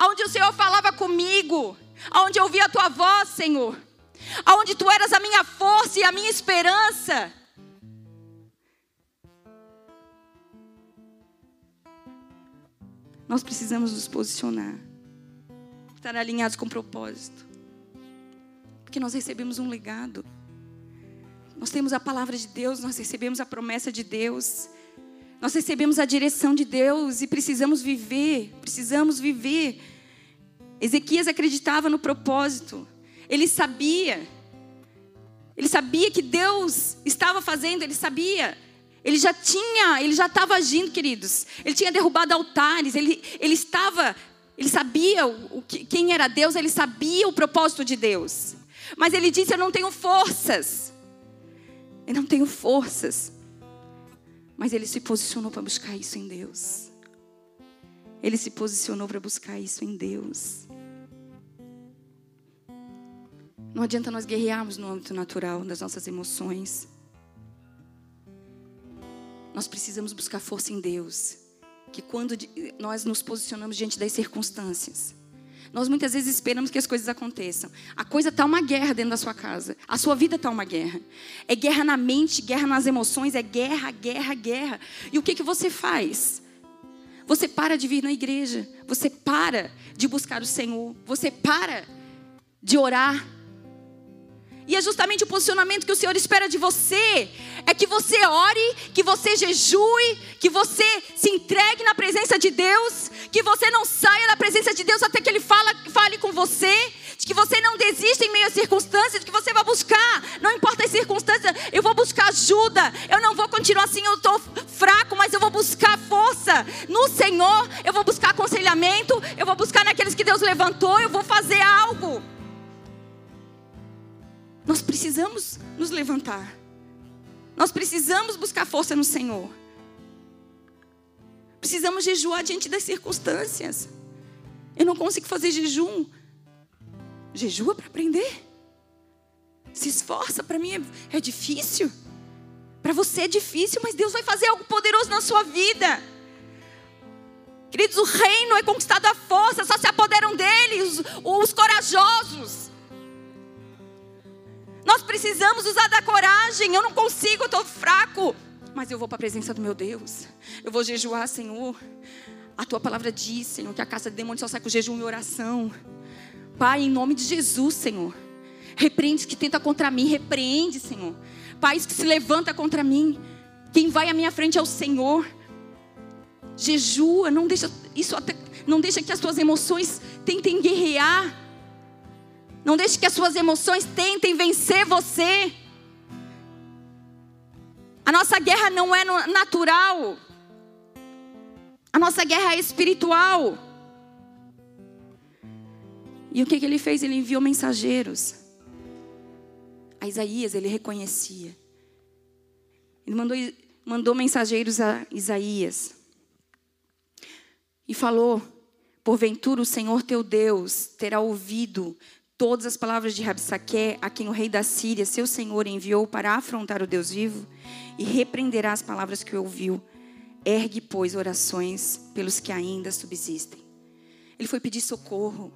Onde o Senhor falava comigo, onde eu ouvia a tua voz, Senhor. Onde tu eras a minha força e a minha esperança. Nós precisamos nos posicionar, estar alinhados com o propósito, porque nós recebemos um legado. Nós temos a palavra de Deus, nós recebemos a promessa de Deus, nós recebemos a direção de Deus e precisamos viver, precisamos viver. Ezequias acreditava no propósito, ele sabia, Ele sabia que Deus estava fazendo, ele sabia. Ele já tinha, ele já estava agindo, queridos. Ele tinha derrubado altares, ele, ele estava, ele sabia o, quem era Deus, ele sabia o propósito de Deus. Mas ele disse: Eu não tenho forças. Eu não tenho forças. Mas ele se posicionou para buscar isso em Deus. Ele se posicionou para buscar isso em Deus. Não adianta nós guerrearmos no âmbito natural das nossas emoções. Nós precisamos buscar força em Deus. Que quando nós nos posicionamos diante das circunstâncias, nós muitas vezes esperamos que as coisas aconteçam. A coisa está uma guerra dentro da sua casa. A sua vida está uma guerra. É guerra na mente, guerra nas emoções, é guerra, guerra, guerra. E o que, que você faz? Você para de vir na igreja. Você para de buscar o Senhor. Você para de orar. E é justamente o posicionamento que o Senhor espera de você. É que você ore, que você jejue, que você se entregue na presença de Deus, que você não saia da presença de Deus até que Ele fala, fale com você, que você não desista em meio às circunstâncias, que você vai buscar, não importa as circunstâncias, eu vou buscar ajuda, eu não vou continuar assim, eu estou fraco, mas eu vou buscar força no Senhor, eu vou buscar aconselhamento, eu vou buscar naqueles que Deus levantou, eu vou fazer algo. Nós precisamos nos levantar. Nós precisamos buscar força no Senhor. Precisamos jejuar diante das circunstâncias. Eu não consigo fazer jejum. Jejua para aprender. Se esforça, para mim é, é difícil. Para você é difícil, mas Deus vai fazer algo poderoso na sua vida. Queridos, o reino é conquistado à força, só se apoderam dele os, os corajosos. Nós precisamos usar da coragem. Eu não consigo, eu estou fraco. Mas eu vou para a presença do meu Deus. Eu vou jejuar, Senhor. A tua palavra diz, Senhor, que a caça de demônios só sai com jejum e oração. Pai, em nome de Jesus, Senhor. Repreende que tenta contra mim, repreende, Senhor. Pai, que se levanta contra mim. Quem vai à minha frente é o Senhor. Jejua, não deixa isso até, não deixa que as tuas emoções tentem guerrear. Não deixe que as suas emoções tentem vencer você. A nossa guerra não é natural. A nossa guerra é espiritual. E o que, que ele fez? Ele enviou mensageiros. A Isaías ele reconhecia. Ele mandou, mandou mensageiros a Isaías. E falou: Porventura o Senhor teu Deus terá ouvido todas as palavras de Rabsaque, a quem o rei da Síria, seu senhor, enviou para afrontar o Deus vivo, e repreenderá as palavras que ouviu. Ergue, pois, orações pelos que ainda subsistem. Ele foi pedir socorro.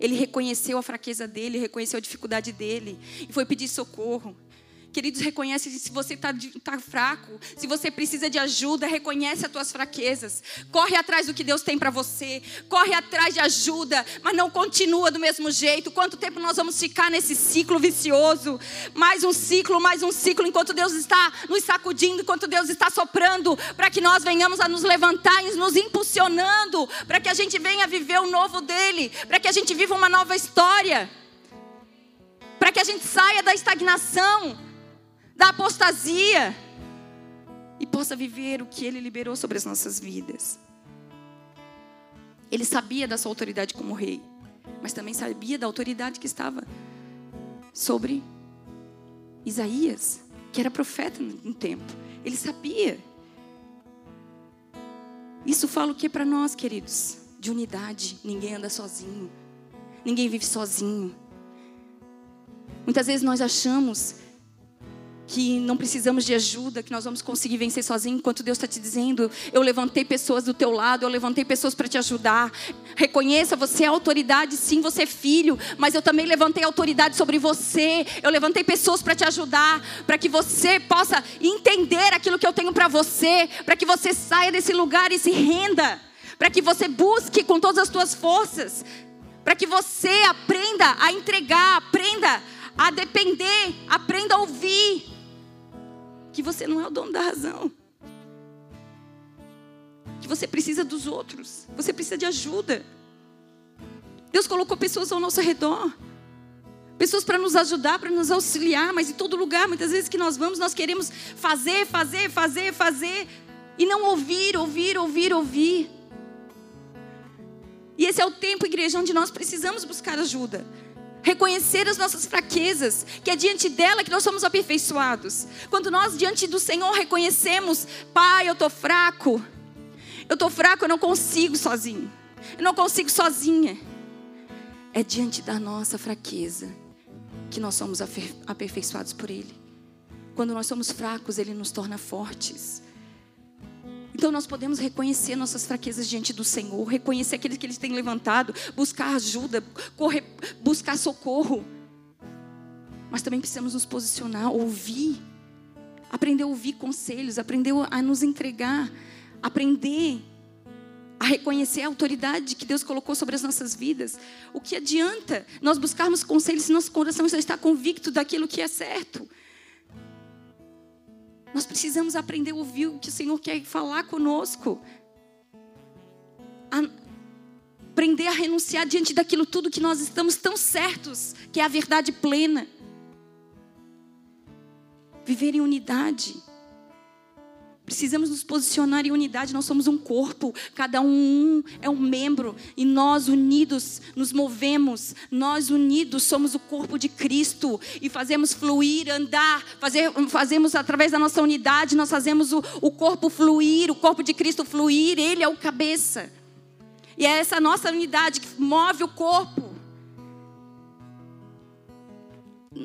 Ele reconheceu a fraqueza dele, reconheceu a dificuldade dele e foi pedir socorro. Queridos, reconhece se você está tá fraco, se você precisa de ajuda, reconhece as tuas fraquezas. Corre atrás do que Deus tem para você. Corre atrás de ajuda, mas não continua do mesmo jeito. Quanto tempo nós vamos ficar nesse ciclo vicioso? Mais um ciclo, mais um ciclo, enquanto Deus está nos sacudindo, enquanto Deus está soprando, para que nós venhamos a nos levantar e nos impulsionando, para que a gente venha viver o novo dele, para que a gente viva uma nova história, para que a gente saia da estagnação da apostasia e possa viver o que Ele liberou sobre as nossas vidas. Ele sabia da sua autoridade como rei, mas também sabia da autoridade que estava sobre Isaías, que era profeta no tempo. Ele sabia. Isso fala o que para nós, queridos? De unidade. Ninguém anda sozinho. Ninguém vive sozinho. Muitas vezes nós achamos que não precisamos de ajuda, que nós vamos conseguir vencer sozinhos, enquanto Deus está te dizendo: eu levantei pessoas do teu lado, eu levantei pessoas para te ajudar. Reconheça, você é autoridade, sim, você é filho, mas eu também levantei autoridade sobre você. Eu levantei pessoas para te ajudar, para que você possa entender aquilo que eu tenho para você, para que você saia desse lugar e se renda, para que você busque com todas as suas forças, para que você aprenda a entregar, aprenda a depender, aprenda a ouvir que você não é o dono da razão. Que você precisa dos outros. Você precisa de ajuda. Deus colocou pessoas ao nosso redor.
pessoas para nos ajudar, para nos auxiliar, mas em todo lugar, muitas vezes que nós vamos, nós queremos fazer, fazer, fazer, fazer, e não ouvir, ouvir, ouvir, ouvir. E esse é o tempo, igreja, onde nós precisamos buscar ajuda. Reconhecer as nossas fraquezas, que é diante dela que nós somos aperfeiçoados. Quando nós, diante do Senhor, reconhecemos: Pai, eu estou fraco, eu estou fraco, eu não consigo sozinho, eu não consigo sozinha. É diante da nossa fraqueza que nós somos aperfeiçoados por Ele. Quando nós somos fracos, Ele nos torna fortes. Então nós podemos reconhecer nossas fraquezas diante do Senhor, reconhecer aqueles que Ele tem levantado, buscar ajuda, correr, buscar socorro. Mas também precisamos nos posicionar, ouvir, aprender a ouvir conselhos, aprender a nos entregar, aprender a reconhecer a autoridade que Deus colocou sobre as nossas vidas. O que adianta nós buscarmos conselhos se nosso coração já está convicto daquilo que é certo? Nós precisamos aprender a ouvir o que o Senhor quer falar conosco. A aprender a renunciar diante daquilo tudo que nós estamos tão certos, que é a verdade plena. Viver em unidade. Precisamos nos posicionar em unidade, nós somos um corpo, cada um é um membro, e nós unidos nos movemos, nós unidos somos o corpo de Cristo, e fazemos fluir, andar, fazer, fazemos através da nossa unidade, nós fazemos o, o corpo fluir, o corpo de Cristo fluir, Ele é o cabeça, e é essa nossa unidade que move o corpo.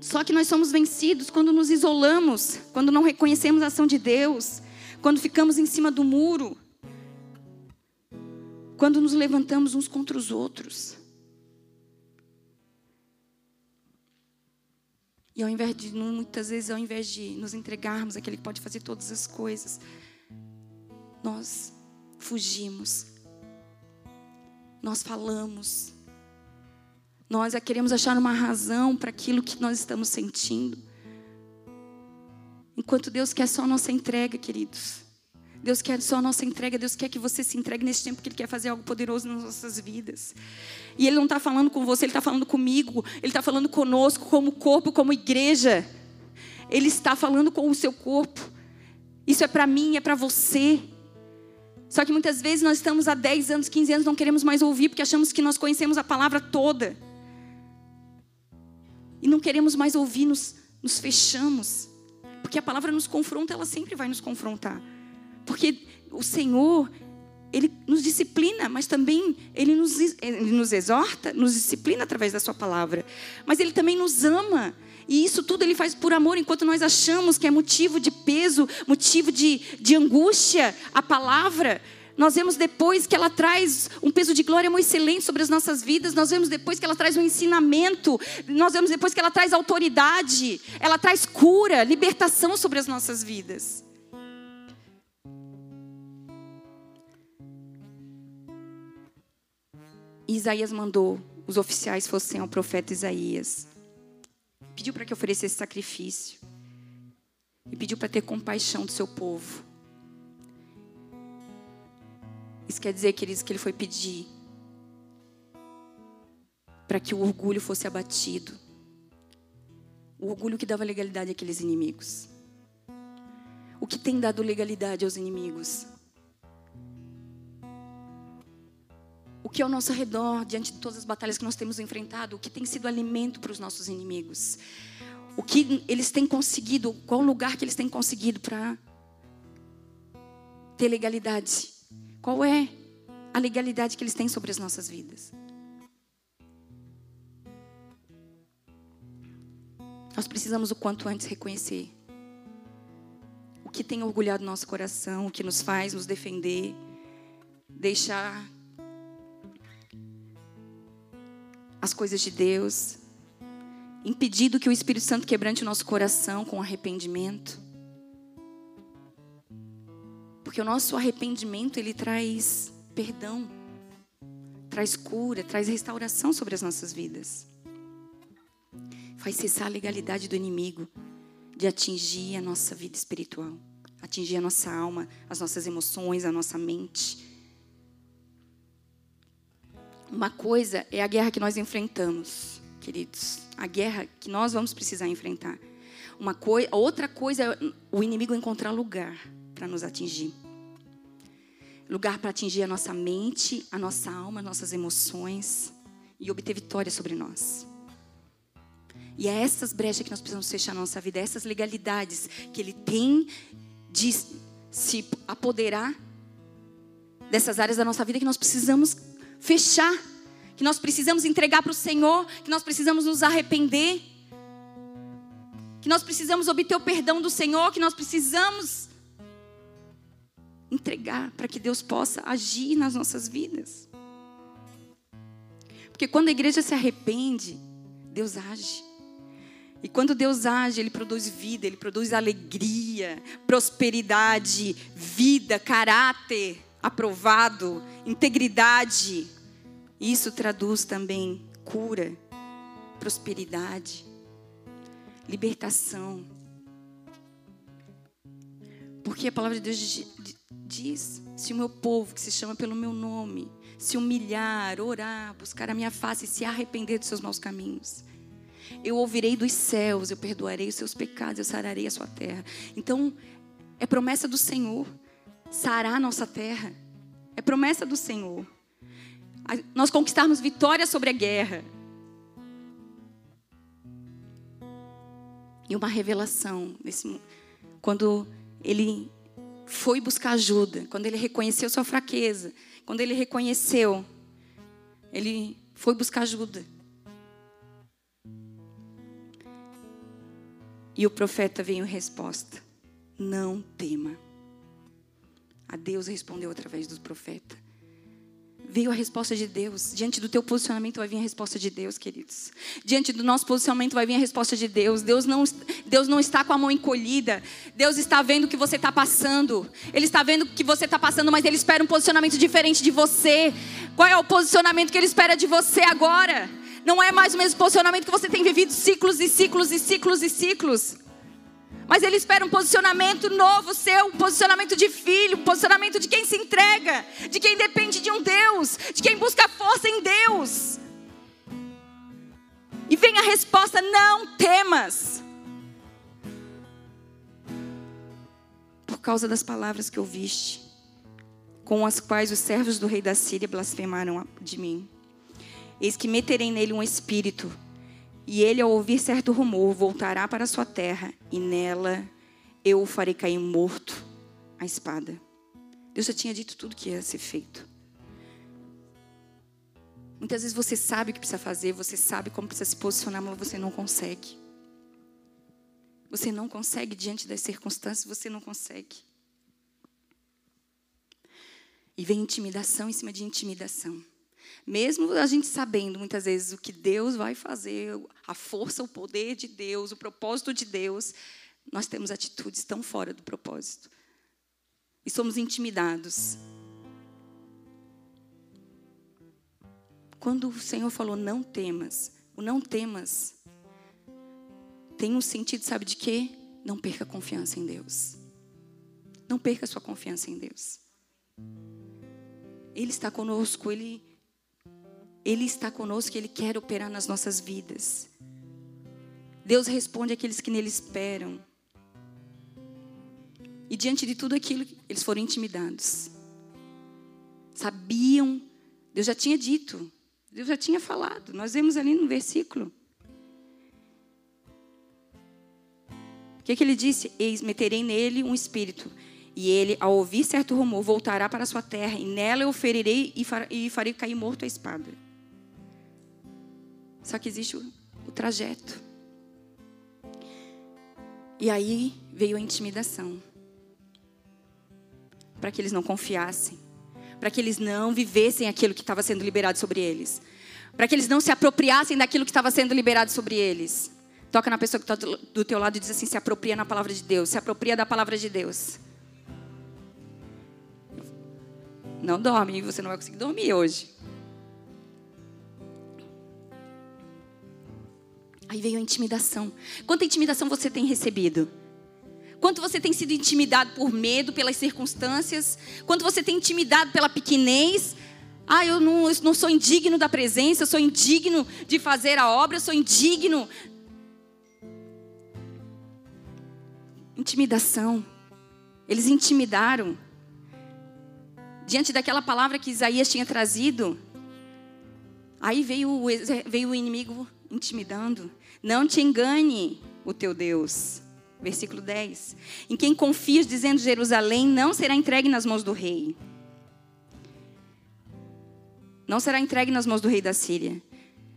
Só que nós somos vencidos quando nos isolamos, quando não reconhecemos a ação de Deus quando ficamos em cima do muro, quando nos levantamos uns contra os outros. E ao invés de, muitas vezes, ao invés de nos entregarmos àquele que pode fazer todas as coisas, nós fugimos, nós falamos, nós queremos achar uma razão para aquilo que nós estamos sentindo. Enquanto Deus quer só a nossa entrega, queridos. Deus quer só a nossa entrega, Deus quer que você se entregue nesse tempo que Ele quer fazer algo poderoso nas nossas vidas. E Ele não está falando com você, Ele está falando comigo, Ele está falando conosco, como corpo, como igreja. Ele está falando com o seu corpo. Isso é para mim, é para você. Só que muitas vezes nós estamos há 10 anos, 15 anos, não queremos mais ouvir, porque achamos que nós conhecemos a palavra toda. E não queremos mais ouvir, nos, nos fechamos. Porque a palavra nos confronta, ela sempre vai nos confrontar. Porque o Senhor, Ele nos disciplina, mas também Ele nos, ele nos exorta, nos disciplina através da Sua palavra. Mas Ele também nos ama. E isso tudo Ele faz por amor, enquanto nós achamos que é motivo de peso, motivo de, de angústia, a palavra. Nós vemos depois que ela traz um peso de glória muito excelente sobre as nossas vidas. Nós vemos depois que ela traz um ensinamento. Nós vemos depois que ela traz autoridade. Ela traz cura, libertação sobre as nossas vidas. Isaías mandou os oficiais fossem ao profeta Isaías. Pediu para que oferecesse sacrifício. E pediu para ter compaixão do seu povo. Isso quer dizer, queridos, que ele foi pedir para que o orgulho fosse abatido. O orgulho que dava legalidade àqueles inimigos. O que tem dado legalidade aos inimigos? O que ao nosso redor, diante de todas as batalhas que nós temos enfrentado, o que tem sido alimento para os nossos inimigos? O que eles têm conseguido, qual lugar que eles têm conseguido para ter legalidade? Qual é a legalidade que eles têm sobre as nossas vidas? Nós precisamos o quanto antes reconhecer o que tem orgulhado nosso coração, o que nos faz nos defender, deixar as coisas de Deus, impedido que o Espírito Santo quebrante o nosso coração com arrependimento. Porque o nosso arrependimento, ele traz perdão, traz cura, traz restauração sobre as nossas vidas. Faz cessar a legalidade do inimigo de atingir a nossa vida espiritual, atingir a nossa alma, as nossas emoções, a nossa mente. Uma coisa é a guerra que nós enfrentamos, queridos. A guerra que nós vamos precisar enfrentar. Uma coi outra coisa é o inimigo encontrar lugar para nos atingir. Lugar para atingir a nossa mente, a nossa alma, as nossas emoções e obter vitória sobre nós. E é essas brechas que nós precisamos fechar na nossa vida, é essas legalidades que ele tem de se apoderar dessas áreas da nossa vida que nós precisamos fechar, que nós precisamos entregar para o Senhor, que nós precisamos nos arrepender, que nós precisamos obter o perdão do Senhor, que nós precisamos entregar para que Deus possa agir nas nossas vidas. Porque quando a igreja se arrepende, Deus age. E quando Deus age, Ele produz vida, Ele produz alegria, prosperidade, vida, caráter aprovado, integridade. Isso traduz também cura, prosperidade, libertação. Porque a palavra de Deus diz: se o meu povo, que se chama pelo meu nome, se humilhar, orar, buscar a minha face e se arrepender dos seus maus caminhos, eu ouvirei dos céus, eu perdoarei os seus pecados, eu sararei a sua terra. Então, é promessa do Senhor sarar a nossa terra. É promessa do Senhor. Nós conquistarmos vitória sobre a guerra. E uma revelação nesse quando ele foi buscar ajuda, quando ele reconheceu sua fraqueza, quando ele reconheceu, ele foi buscar ajuda. E o profeta veio em resposta: Não tema. A Deus respondeu através do profeta. Veio a resposta de Deus. Diante do teu posicionamento vai vir a resposta de Deus, queridos. Diante do nosso posicionamento vai vir a resposta de Deus. Deus não, Deus não está com a mão encolhida. Deus está vendo o que você está passando. Ele está vendo o que você está passando, mas Ele espera um posicionamento diferente de você. Qual é o posicionamento que Ele espera de você agora? Não é mais o mesmo posicionamento que você tem vivido ciclos e ciclos e ciclos e ciclos. Mas Ele espera um posicionamento novo seu, um posicionamento de filho, um posicionamento de quem se entrega, de quem depende de um Deus, de quem busca força em Deus. E vem a resposta: não temas. Por causa das palavras que ouviste, com as quais os servos do rei da Síria blasfemaram de mim. Eis que meterei nele um espírito, e ele, ao ouvir certo rumor, voltará para sua terra, e nela eu o farei cair morto a espada. Deus já tinha dito tudo que ia ser feito. Muitas vezes você sabe o que precisa fazer, você sabe como precisa se posicionar, mas você não consegue. Você não consegue diante das circunstâncias, você não consegue. E vem intimidação em cima de intimidação. Mesmo a gente sabendo muitas vezes o que Deus vai fazer, a força, o poder de Deus, o propósito de Deus, nós temos atitudes tão fora do propósito. E somos intimidados. Quando o Senhor falou não temas, o não temas tem um sentido, sabe de quê? Não perca a confiança em Deus. Não perca a sua confiança em Deus. Ele está conosco, ele ele está conosco, Ele quer operar nas nossas vidas. Deus responde àqueles que nele esperam. E diante de tudo aquilo, eles foram intimidados. Sabiam, Deus já tinha dito, Deus já tinha falado. Nós vemos ali no versículo. O que, que ele disse? Eis, meterei nele um espírito. E ele, ao ouvir certo rumor, voltará para sua terra, e nela eu ferirei e farei cair morto a espada. Só que existe o, o trajeto. E aí veio a intimidação. Para que eles não confiassem. Para que eles não vivessem aquilo que estava sendo liberado sobre eles. Para que eles não se apropriassem daquilo que estava sendo liberado sobre eles. Toca na pessoa que está do teu lado e diz assim: se apropria na palavra de Deus. Se apropria da palavra de Deus. Não dorme, você não vai conseguir dormir hoje. Aí veio a intimidação. Quanta intimidação você tem recebido? Quanto você tem sido intimidado por medo, pelas circunstâncias? Quanto você tem intimidado pela pequenez? Ah, eu não, eu não sou indigno da presença, eu sou indigno de fazer a obra, eu sou indigno. Intimidação. Eles intimidaram. Diante daquela palavra que Isaías tinha trazido, aí veio, veio o inimigo intimidando. Não te engane o teu Deus. Versículo 10. Em quem confias, dizendo Jerusalém, não será entregue nas mãos do rei. Não será entregue nas mãos do rei da Síria.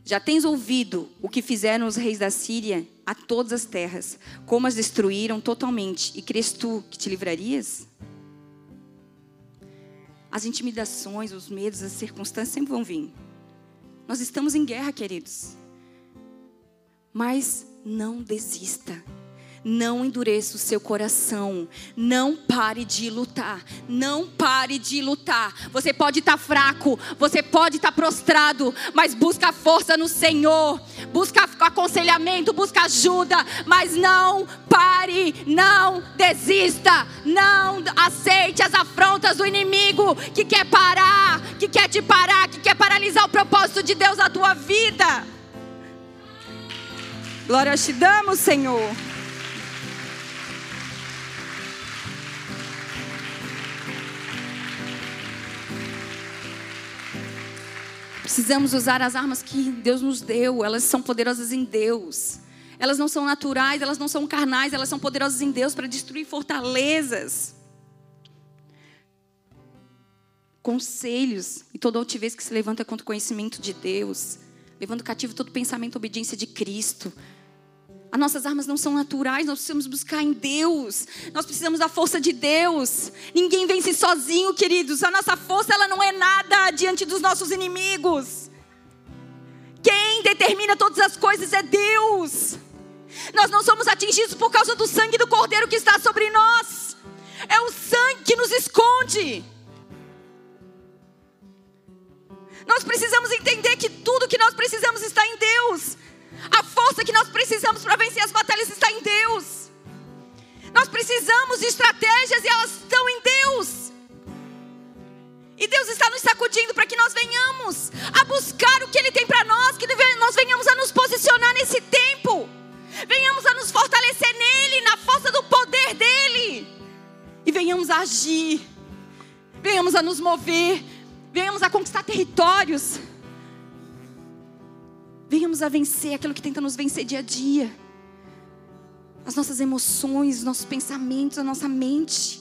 Já tens ouvido o que fizeram os reis da Síria a todas as terras, como as destruíram totalmente, e crês tu que te livrarias? As intimidações, os medos, as circunstâncias sempre vão vir. Nós estamos em guerra, queridos. Mas não desista. Não endureça o seu coração. Não pare de lutar. Não pare de lutar. Você pode estar fraco, você pode estar prostrado, mas busca força no Senhor. Busca aconselhamento, busca ajuda, mas não pare, não desista. Não aceite as afrontas do inimigo que quer parar, que quer te parar, que quer paralisar o propósito de Deus na tua vida. Glória te damos, Senhor. Precisamos usar as armas que Deus nos deu, elas são poderosas em Deus. Elas não são naturais, elas não são carnais, elas são poderosas em Deus para destruir fortalezas. Conselhos e toda altivez que se levanta contra o conhecimento de Deus, levando cativo todo pensamento à obediência de Cristo. As nossas armas não são naturais, nós precisamos buscar em Deus. Nós precisamos da força de Deus. Ninguém vence sozinho, queridos. A nossa força ela não é nada diante dos nossos inimigos. Quem determina todas as coisas é Deus. Nós não somos atingidos por causa do sangue do Cordeiro que está sobre nós. É o sangue que nos esconde. Nós precisamos entender que tudo mover, venhamos a conquistar territórios. Venhamos a vencer aquilo que tenta nos vencer dia a dia. As nossas emoções, os nossos pensamentos, a nossa mente.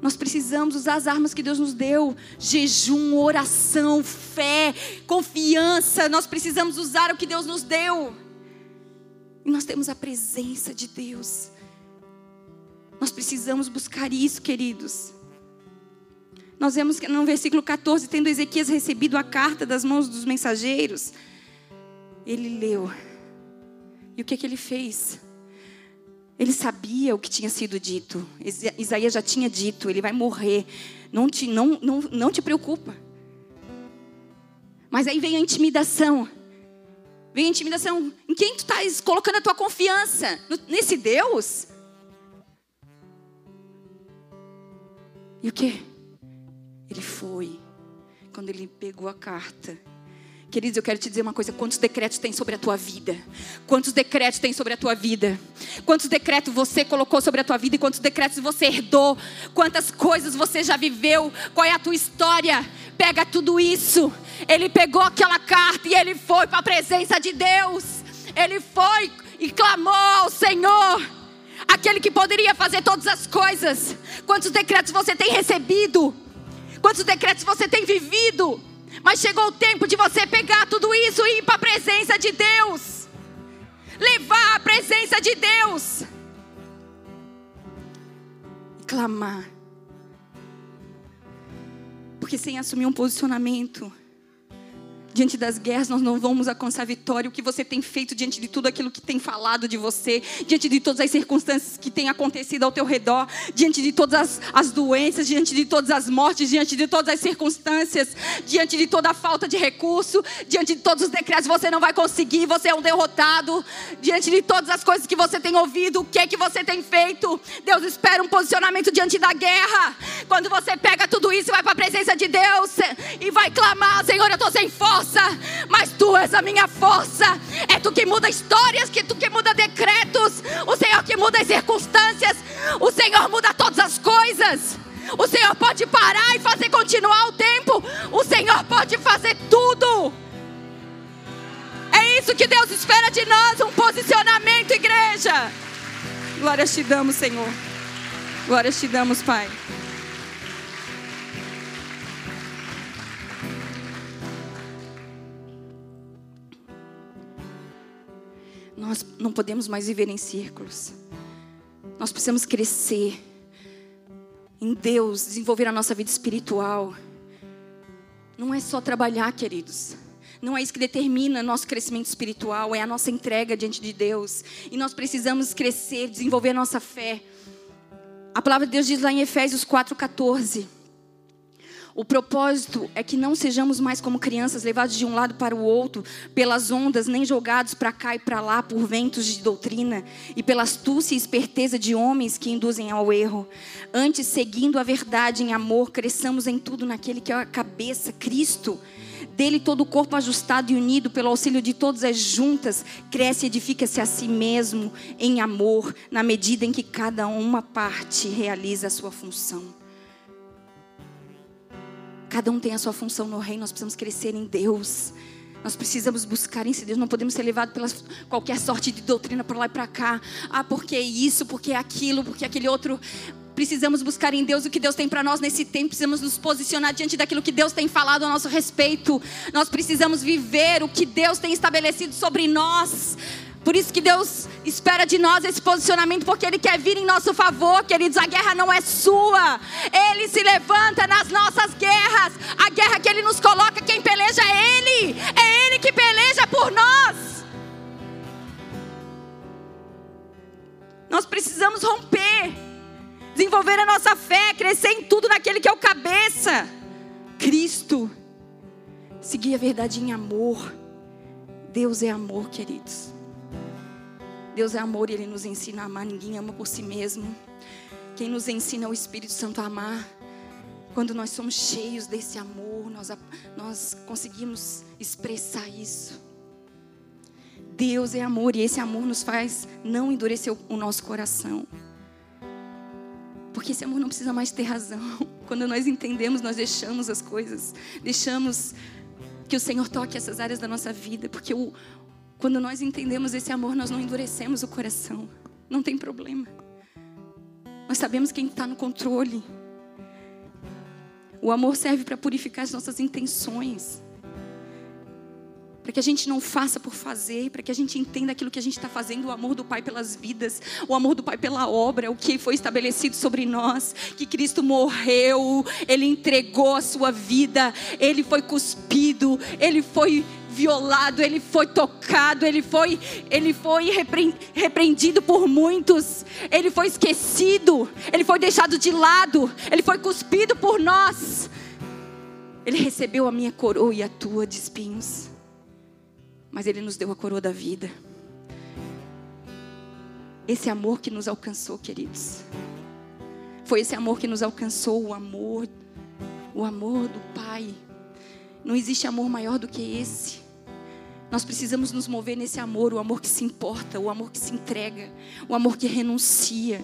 Nós precisamos usar as armas que Deus nos deu: jejum, oração, fé, confiança. Nós precisamos usar o que Deus nos deu. E nós temos a presença de Deus. Nós precisamos buscar isso, queridos. Nós vemos que no versículo 14, tendo Ezequias recebido a carta das mãos dos mensageiros, ele leu. E o que, que ele fez? Ele sabia o que tinha sido dito. Isaías já tinha dito, ele vai morrer. Não te, não, não, não te preocupa. Mas aí vem a intimidação. Vem a intimidação. Em quem tu estás colocando a tua confiança? Nesse Deus? E o que? Ele foi. Quando ele pegou a carta. Queridos, eu quero te dizer uma coisa: quantos decretos tem sobre a tua vida? Quantos decretos tem sobre a tua vida? Quantos decretos você colocou sobre a tua vida e quantos decretos você herdou? Quantas coisas você já viveu? Qual é a tua história? Pega tudo isso. Ele pegou aquela carta e ele foi para a presença de Deus. Ele foi e clamou ao Senhor, aquele que poderia fazer todas as coisas. Quantos decretos você tem recebido? Quantos decretos você tem vivido? Mas chegou o tempo de você pegar tudo isso e ir para a presença de Deus. Levar a presença de Deus. E clamar. Porque sem assumir um posicionamento diante das guerras nós não vamos alcançar vitória. O que você tem feito diante de tudo aquilo que tem falado de você, diante de todas as circunstâncias que têm acontecido ao teu redor, diante de todas as, as doenças, diante de todas as mortes, diante de todas as circunstâncias, diante de toda a falta de recurso, diante de todos os decretos, você não vai conseguir, você é um derrotado. Diante de todas as coisas que você tem ouvido, o que é que você tem feito? Deus espera um posicionamento diante da guerra. Quando você pega tudo isso vai para a presença de Deus e vai clamar, Senhor, eu estou sem força, mas tu és a minha força. É tu que muda histórias, que tu que muda decretos, o Senhor que muda as circunstâncias, o Senhor muda todas as coisas. O Senhor pode parar e fazer continuar o tempo. O Senhor pode fazer tudo. É isso que Deus espera de nós, um posicionamento, igreja. Glórias te damos, Senhor. Glórias te damos, Pai. Nós não podemos mais viver em círculos. Nós precisamos crescer em Deus, desenvolver a nossa vida espiritual. Não é só trabalhar, queridos. Não é isso que determina nosso crescimento espiritual, é a nossa entrega diante de Deus. E nós precisamos crescer, desenvolver a nossa fé. A palavra de Deus diz lá em Efésios 4,14. O propósito é que não sejamos mais como crianças levados de um lado para o outro pelas ondas, nem jogados para cá e para lá por ventos de doutrina e pela astúcia e esperteza de homens que induzem ao erro. Antes, seguindo a verdade em amor, cresçamos em tudo naquele que é a cabeça, Cristo. Dele todo o corpo ajustado e unido pelo auxílio de todas as juntas, cresce e edifica-se a si mesmo em amor, na medida em que cada uma parte realiza a sua função. Cada um tem a sua função no reino, nós precisamos crescer em Deus. Nós precisamos buscar em Deus, não podemos ser levados pela qualquer sorte de doutrina para lá e para cá. Ah, porque isso, porque aquilo, porque aquele outro. Precisamos buscar em Deus o que Deus tem para nós nesse tempo. Precisamos nos posicionar diante daquilo que Deus tem falado a nosso respeito. Nós precisamos viver o que Deus tem estabelecido sobre nós. Por isso que Deus espera de nós esse posicionamento, porque Ele quer vir em nosso favor, queridos. A guerra não é sua. Ele se levanta nas nossas guerras. A guerra que Ele nos coloca, quem peleja é Ele. É Ele que peleja por nós. Nós precisamos romper, desenvolver a nossa fé, crescer em tudo naquele que é o cabeça, Cristo. Seguir a verdade em amor. Deus é amor, queridos. Deus é amor e Ele nos ensina a amar. Ninguém ama por si mesmo. Quem nos ensina é o Espírito Santo a amar. Quando nós somos cheios desse amor, nós, nós conseguimos expressar isso. Deus é amor e esse amor nos faz não endurecer o, nosso coração. Porque esse amor não precisa mais ter razão. (laughs) Quando nós entendemos, nós deixamos as coisas, deixamos que o Senhor toque essas áreas da nossa vida, porque o, quando nós entendemos esse amor, nós não endurecemos o coração. Não tem problema. Nós sabemos quem está no controle. O amor serve para purificar as nossas intenções. Para que a gente não faça por fazer, para que a gente entenda aquilo que a gente está fazendo, o amor do Pai pelas vidas, o amor do Pai pela obra, o que foi estabelecido sobre nós, que Cristo morreu, Ele entregou a sua vida, Ele foi cuspido, Ele foi violado, ele foi tocado, ele foi, ele foi repreendido por muitos, ele foi esquecido, ele foi deixado de lado, ele foi cuspido por nós. Ele recebeu a minha coroa e a tua de espinhos, mas ele nos deu a coroa da vida. Esse amor que nos alcançou, queridos. Foi esse amor que nos alcançou, o amor, o amor do Pai. Não existe amor maior do que esse. Nós precisamos nos mover nesse amor, o amor que se importa, o amor que se entrega, o amor que renuncia,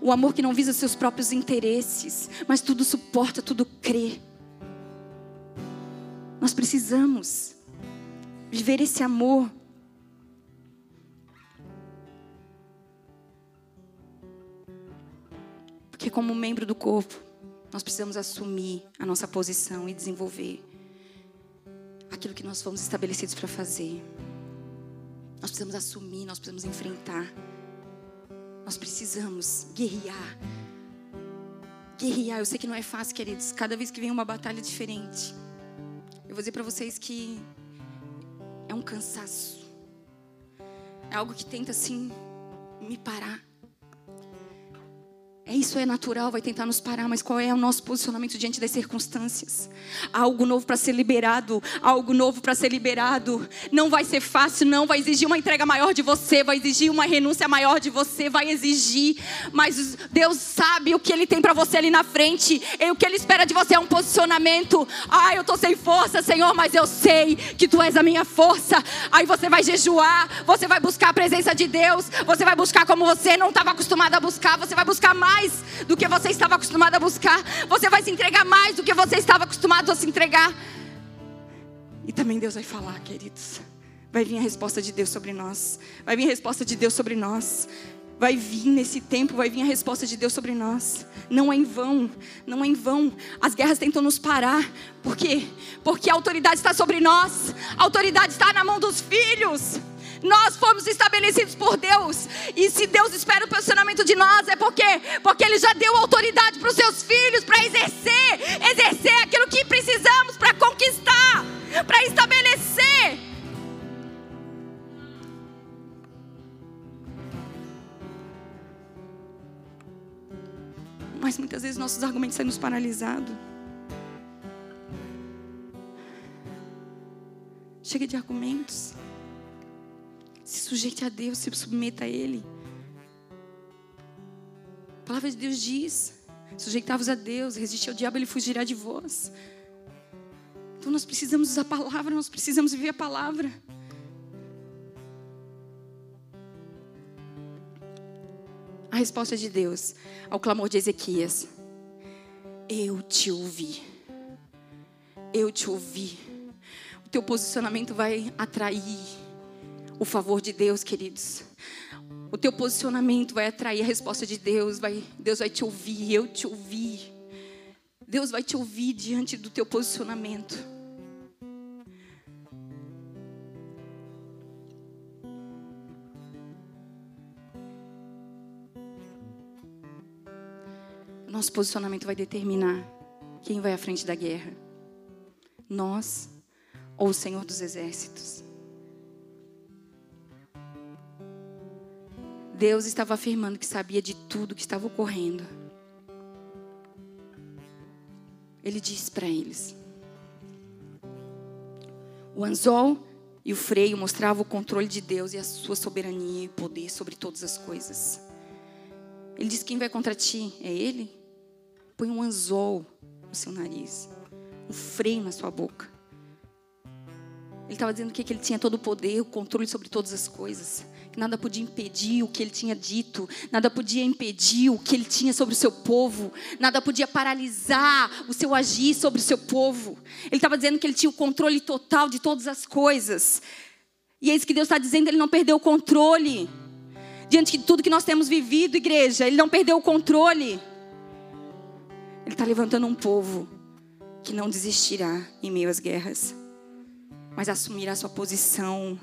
o amor que não visa seus próprios interesses, mas tudo suporta, tudo crê. Nós precisamos viver esse amor. Porque, como membro do corpo, nós precisamos assumir a nossa posição e desenvolver aquilo que nós fomos estabelecidos para fazer. Nós precisamos assumir, nós precisamos enfrentar. Nós precisamos guerrear. Guerrear, eu sei que não é fácil, queridos. Cada vez que vem uma batalha diferente. Eu vou dizer para vocês que é um cansaço. É algo que tenta assim me parar. É isso é natural, vai tentar nos parar, mas qual é o nosso posicionamento diante das circunstâncias? Algo novo para ser liberado, algo novo para ser liberado. Não vai ser fácil, não, vai exigir uma entrega maior de você, vai exigir uma renúncia maior de você, vai exigir, mas Deus sabe o que ele tem para você ali na frente. E o que ele espera de você é um posicionamento. Ah, eu tô sem força, Senhor, mas eu sei que tu és a minha força. Aí você vai jejuar, você vai buscar a presença de Deus, você vai buscar como você não estava acostumado a buscar, você vai buscar mais mais do que você estava acostumado a buscar. Você vai se entregar mais do que você estava acostumado a se entregar. E também Deus vai falar, queridos. Vai vir a resposta de Deus sobre nós. Vai vir a resposta de Deus sobre nós. Vai vir nesse tempo, vai vir a resposta de Deus sobre nós. Não é em vão, não é em vão. As guerras tentam nos parar. Por quê? Porque a autoridade está sobre nós. A autoridade está na mão dos filhos. Nós fomos estabelecidos por Deus. E se Deus espera o posicionamento de nós, é porque porque ele já deu autoridade para os seus filhos para exercer, exercer aquilo que precisamos para conquistar, para estabelecer. Mas muitas vezes nossos argumentos saem nos paralisados. Chega de argumentos. Se sujeite a Deus, se submeta a Ele. A palavra de Deus diz: sujeitai-vos a Deus, resistir ao diabo, ele fugirá de vós. Então nós precisamos usar a palavra, nós precisamos viver a palavra. A resposta de Deus ao clamor de Ezequias: Eu te ouvi. Eu te ouvi. O teu posicionamento vai atrair o favor de Deus, queridos. O teu posicionamento vai atrair a resposta de Deus, vai, Deus vai te ouvir, eu te ouvir. Deus vai te ouvir diante do teu posicionamento. Nosso posicionamento vai determinar quem vai à frente da guerra. Nós ou o Senhor dos Exércitos. Deus estava afirmando que sabia de tudo que estava ocorrendo. Ele disse para eles: O anzol e o freio mostravam o controle de Deus e a sua soberania e poder sobre todas as coisas. Ele disse: Quem vai contra ti? É Ele? Põe um anzol no seu nariz, um freio na sua boca. Ele estava dizendo que ele tinha todo o poder, o controle sobre todas as coisas nada podia impedir o que ele tinha dito, nada podia impedir o que ele tinha sobre o seu povo, nada podia paralisar o seu agir sobre o seu povo. Ele estava dizendo que ele tinha o controle total de todas as coisas. E é isso que Deus está dizendo, ele não perdeu o controle. Diante de tudo que nós temos vivido, igreja, ele não perdeu o controle. Ele está levantando um povo que não desistirá em meio às guerras, mas assumirá sua posição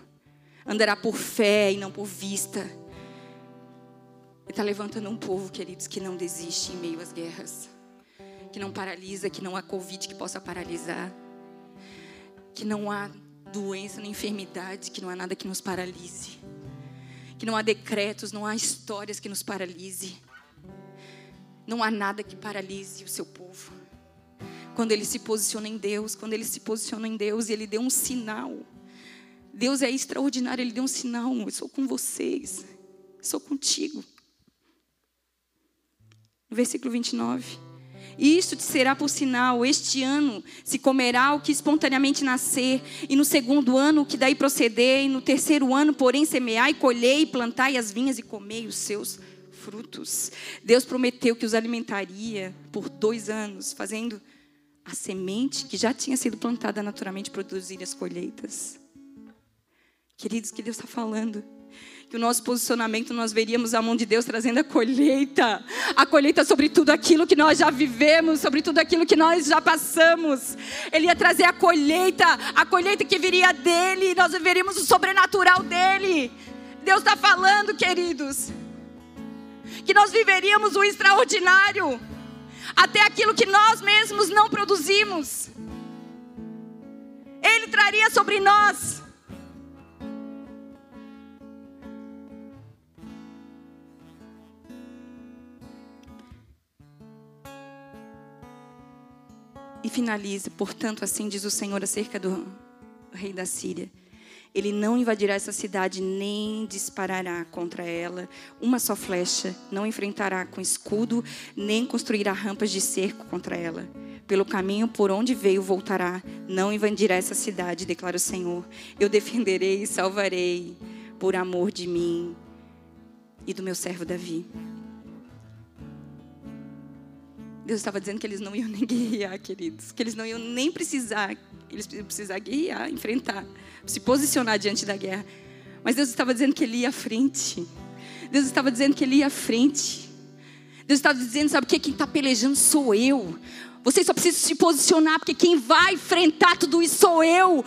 andará por fé e não por vista. Ele está levantando um povo, queridos, que não desiste em meio às guerras, que não paralisa, que não há Covid que possa paralisar, que não há doença nem enfermidade, que não há nada que nos paralise, que não há decretos, não há histórias que nos paralise, não há nada que paralise o seu povo. Quando ele se posiciona em Deus, quando ele se posiciona em Deus e ele deu um sinal Deus é extraordinário, Ele deu um sinal. Eu sou com vocês, sou contigo. Versículo 29. Isto te será por sinal: este ano se comerá o que espontaneamente nascer, e no segundo ano o que daí proceder, e no terceiro ano, porém, semeai, colhei, plantai as vinhas e comei os seus frutos. Deus prometeu que os alimentaria por dois anos, fazendo a semente que já tinha sido plantada naturalmente produzir as colheitas. Queridos, que Deus está falando? Que o nosso posicionamento nós veríamos a mão de Deus trazendo a colheita, a colheita sobre tudo aquilo que nós já vivemos, sobre tudo aquilo que nós já passamos. Ele ia trazer a colheita, a colheita que viria dele, nós veríamos o sobrenatural dele. Deus está falando, queridos, que nós viveríamos o extraordinário, até aquilo que nós mesmos não produzimos. Ele traria sobre nós E finaliza, portanto, assim diz o Senhor acerca do rei da Síria. Ele não invadirá essa cidade, nem disparará contra ela uma só flecha, não enfrentará com escudo, nem construirá rampas de cerco contra ela. Pelo caminho por onde veio voltará, não invadirá essa cidade, declara o Senhor. Eu defenderei e salvarei, por amor de mim e do meu servo Davi. Deus estava dizendo que eles não iam (laughs) nem guerrear, queridos, que eles não iam nem precisar, eles precisar guerrear, enfrentar se posicionar diante da guerra. Mas Deus estava dizendo que ele ia à frente. Deus estava dizendo que ele ia à frente. Deus estava dizendo, sabe o que? Quem está pelejando sou eu. Vocês só precisam se posicionar, porque quem vai enfrentar tudo isso sou eu.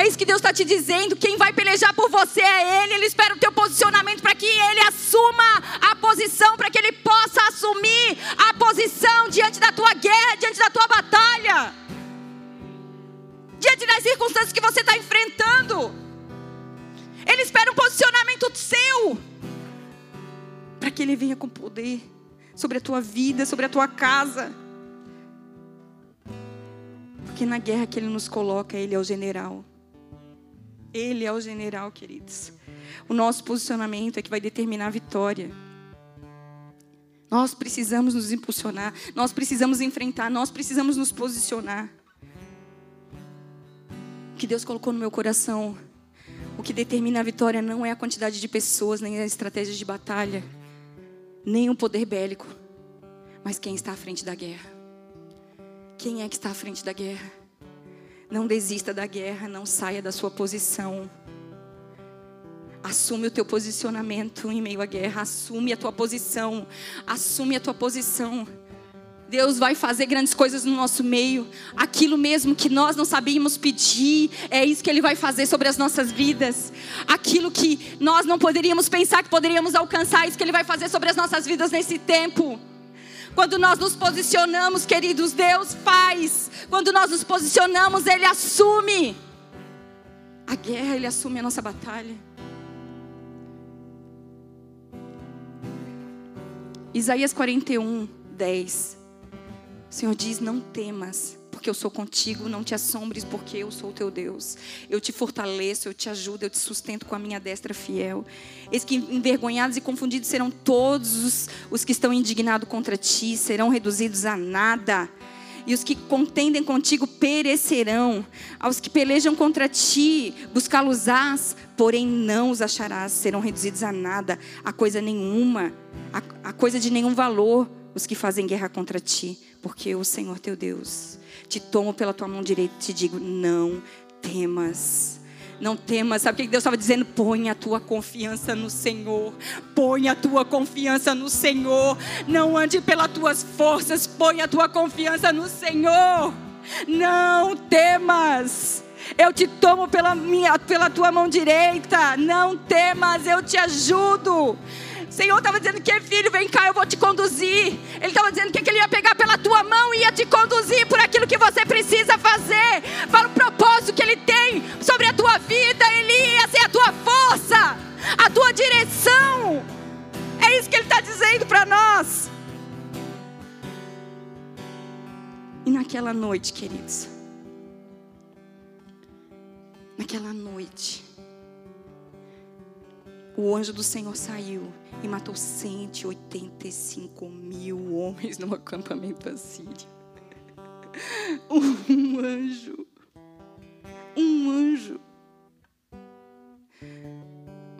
É isso que Deus está te dizendo. Quem vai pelejar por você é Ele. Ele espera o teu posicionamento para que Ele assuma a posição, para que Ele possa assumir a posição diante da tua guerra, diante da tua batalha diante das circunstâncias que você está enfrentando. Ele espera um posicionamento seu, para que Ele venha com poder sobre a tua vida, sobre a tua casa. Porque na guerra que Ele nos coloca, Ele é o general. Ele é o general, queridos. O nosso posicionamento é que vai determinar a vitória. Nós precisamos nos impulsionar, nós precisamos enfrentar, nós precisamos nos posicionar que Deus colocou no meu coração. O que determina a vitória não é a quantidade de pessoas, nem a estratégia de batalha, nem o poder bélico, mas quem está à frente da guerra. Quem é que está à frente da guerra? Não desista da guerra, não saia da sua posição. Assume o teu posicionamento em meio à guerra, assume a tua posição, assume a tua posição. Deus vai fazer grandes coisas no nosso meio. Aquilo mesmo que nós não sabíamos pedir, é isso que Ele vai fazer sobre as nossas vidas. Aquilo que nós não poderíamos pensar que poderíamos alcançar, é isso que Ele vai fazer sobre as nossas vidas nesse tempo. Quando nós nos posicionamos, queridos, Deus faz. Quando nós nos posicionamos, Ele assume a guerra, Ele assume a nossa batalha. Isaías 41, 10. O Senhor diz: Não temas, porque eu sou contigo, não te assombres, porque eu sou o teu Deus. Eu te fortaleço, eu te ajudo, eu te sustento com a minha destra fiel. Eis que envergonhados e confundidos serão todos os, os que estão indignados contra ti, serão reduzidos a nada. E os que contendem contigo perecerão. Aos que pelejam contra ti, buscá-los-ás, porém não os acharás, serão reduzidos a nada, a coisa nenhuma, a, a coisa de nenhum valor os que fazem guerra contra ti, porque o Senhor teu Deus te tomo pela tua mão direita e te digo: não temas. Não temas, sabe o que Deus estava dizendo? Põe a tua confiança no Senhor. Põe a tua confiança no Senhor. Não ande pelas tuas forças, põe a tua confiança no Senhor. Não temas. Eu te tomo pela, minha, pela tua mão direita. Não temas, eu te ajudo. Senhor estava dizendo que filho, vem cá, eu vou te conduzir. Ele estava dizendo que ele ia pegar pela tua mão e ia te conduzir por aquilo que você precisa fazer, para o propósito que ele tem sobre a tua vida. Ele ia ser a tua força, a tua direção. É isso que ele está dizendo para nós. E naquela noite, queridos, naquela noite, o anjo do Senhor saiu e matou 185 mil homens no acampamento assírio. (laughs) Um anjo. Um anjo.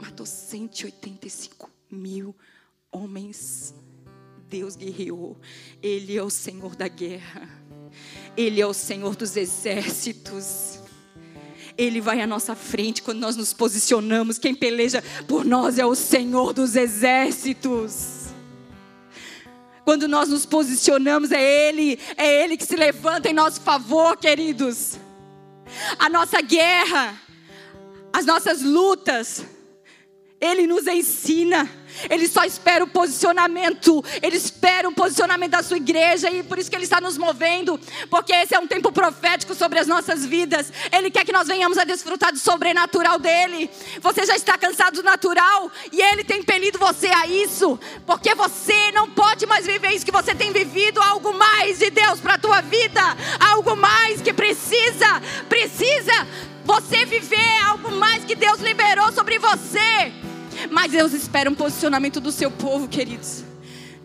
Matou 185 mil homens. Deus guerreou. Ele é o Senhor da guerra. Ele é o Senhor dos exércitos. Ele vai à nossa frente quando nós nos posicionamos. Quem peleja por nós é o Senhor dos exércitos. Quando nós nos posicionamos, é Ele, é Ele que se levanta em nosso favor, queridos. A nossa guerra, as nossas lutas, Ele nos ensina. Ele só espera o posicionamento. Ele espera o posicionamento da sua igreja e por isso que ele está nos movendo, porque esse é um tempo profético sobre as nossas vidas. Ele quer que nós venhamos a desfrutar do sobrenatural dele. Você já está cansado do natural e ele tem impelido você a isso, porque você não pode mais viver isso que você tem vivido, algo mais de Deus para a tua vida, algo mais que precisa, precisa você viver, algo mais que Deus liberou sobre você. Mas Deus espera um posicionamento do seu povo, queridos.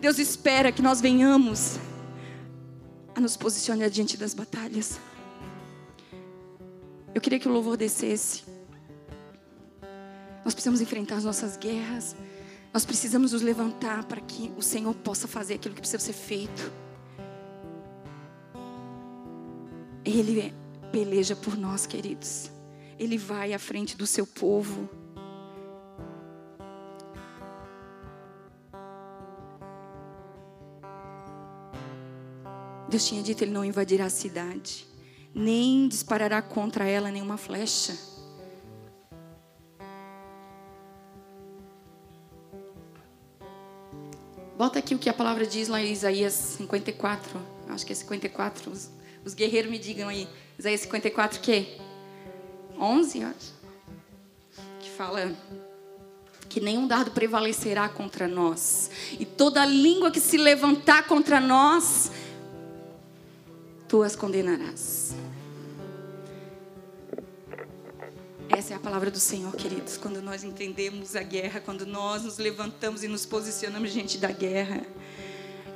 Deus espera que nós venhamos a nos posicionar diante das batalhas. Eu queria que o louvor descesse. Nós precisamos enfrentar as nossas guerras. Nós precisamos nos levantar para que o Senhor possa fazer aquilo que precisa ser feito. Ele peleja por nós, queridos. Ele vai à frente do seu povo. Deus tinha dito: Ele não invadirá a cidade, nem disparará contra ela nenhuma flecha. Bota aqui o que a palavra diz lá em Isaías 54. Acho que é 54. Os, os guerreiros me digam aí. Isaías 54, o quê? 11, acho. Que fala que nenhum dardo prevalecerá contra nós. E toda língua que se levantar contra nós, tu as condenarás. Essa é a palavra do Senhor, queridos. Quando nós entendemos a guerra, quando nós nos levantamos e nos posicionamos diante da guerra,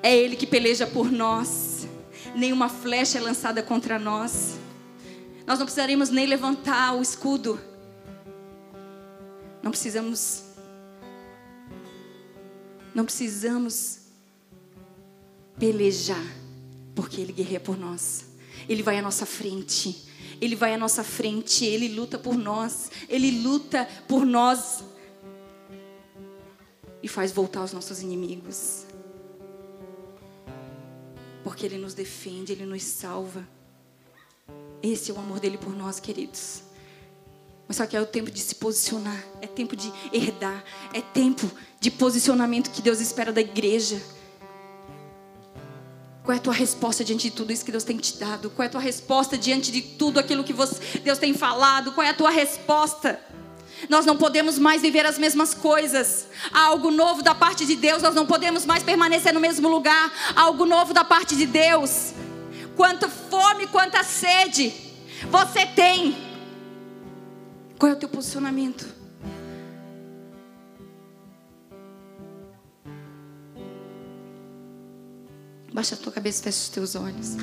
é Ele que peleja por nós. Nenhuma flecha é lançada contra nós. Nós não precisaremos nem levantar o escudo. Não precisamos. Não precisamos pelejar, porque Ele guerreia por nós. Ele vai à nossa frente. Ele vai à nossa frente, Ele luta por nós, Ele luta por nós e faz voltar os nossos inimigos. Porque Ele nos defende, Ele nos salva. Esse é o amor dele por nós, queridos. Mas só que é o tempo de se posicionar, é tempo de herdar, é tempo de posicionamento que Deus espera da igreja. Qual é a tua resposta diante de tudo isso que Deus tem te dado? Qual é a tua resposta diante de tudo aquilo que você, Deus tem falado? Qual é a tua resposta? Nós não podemos mais viver as mesmas coisas. Há algo novo da parte de Deus, nós não podemos mais permanecer no mesmo lugar. Há algo novo da parte de Deus. Quanta fome, quanta sede você tem. Qual é o teu posicionamento? Baixa a tua cabeça e fecha os teus olhos.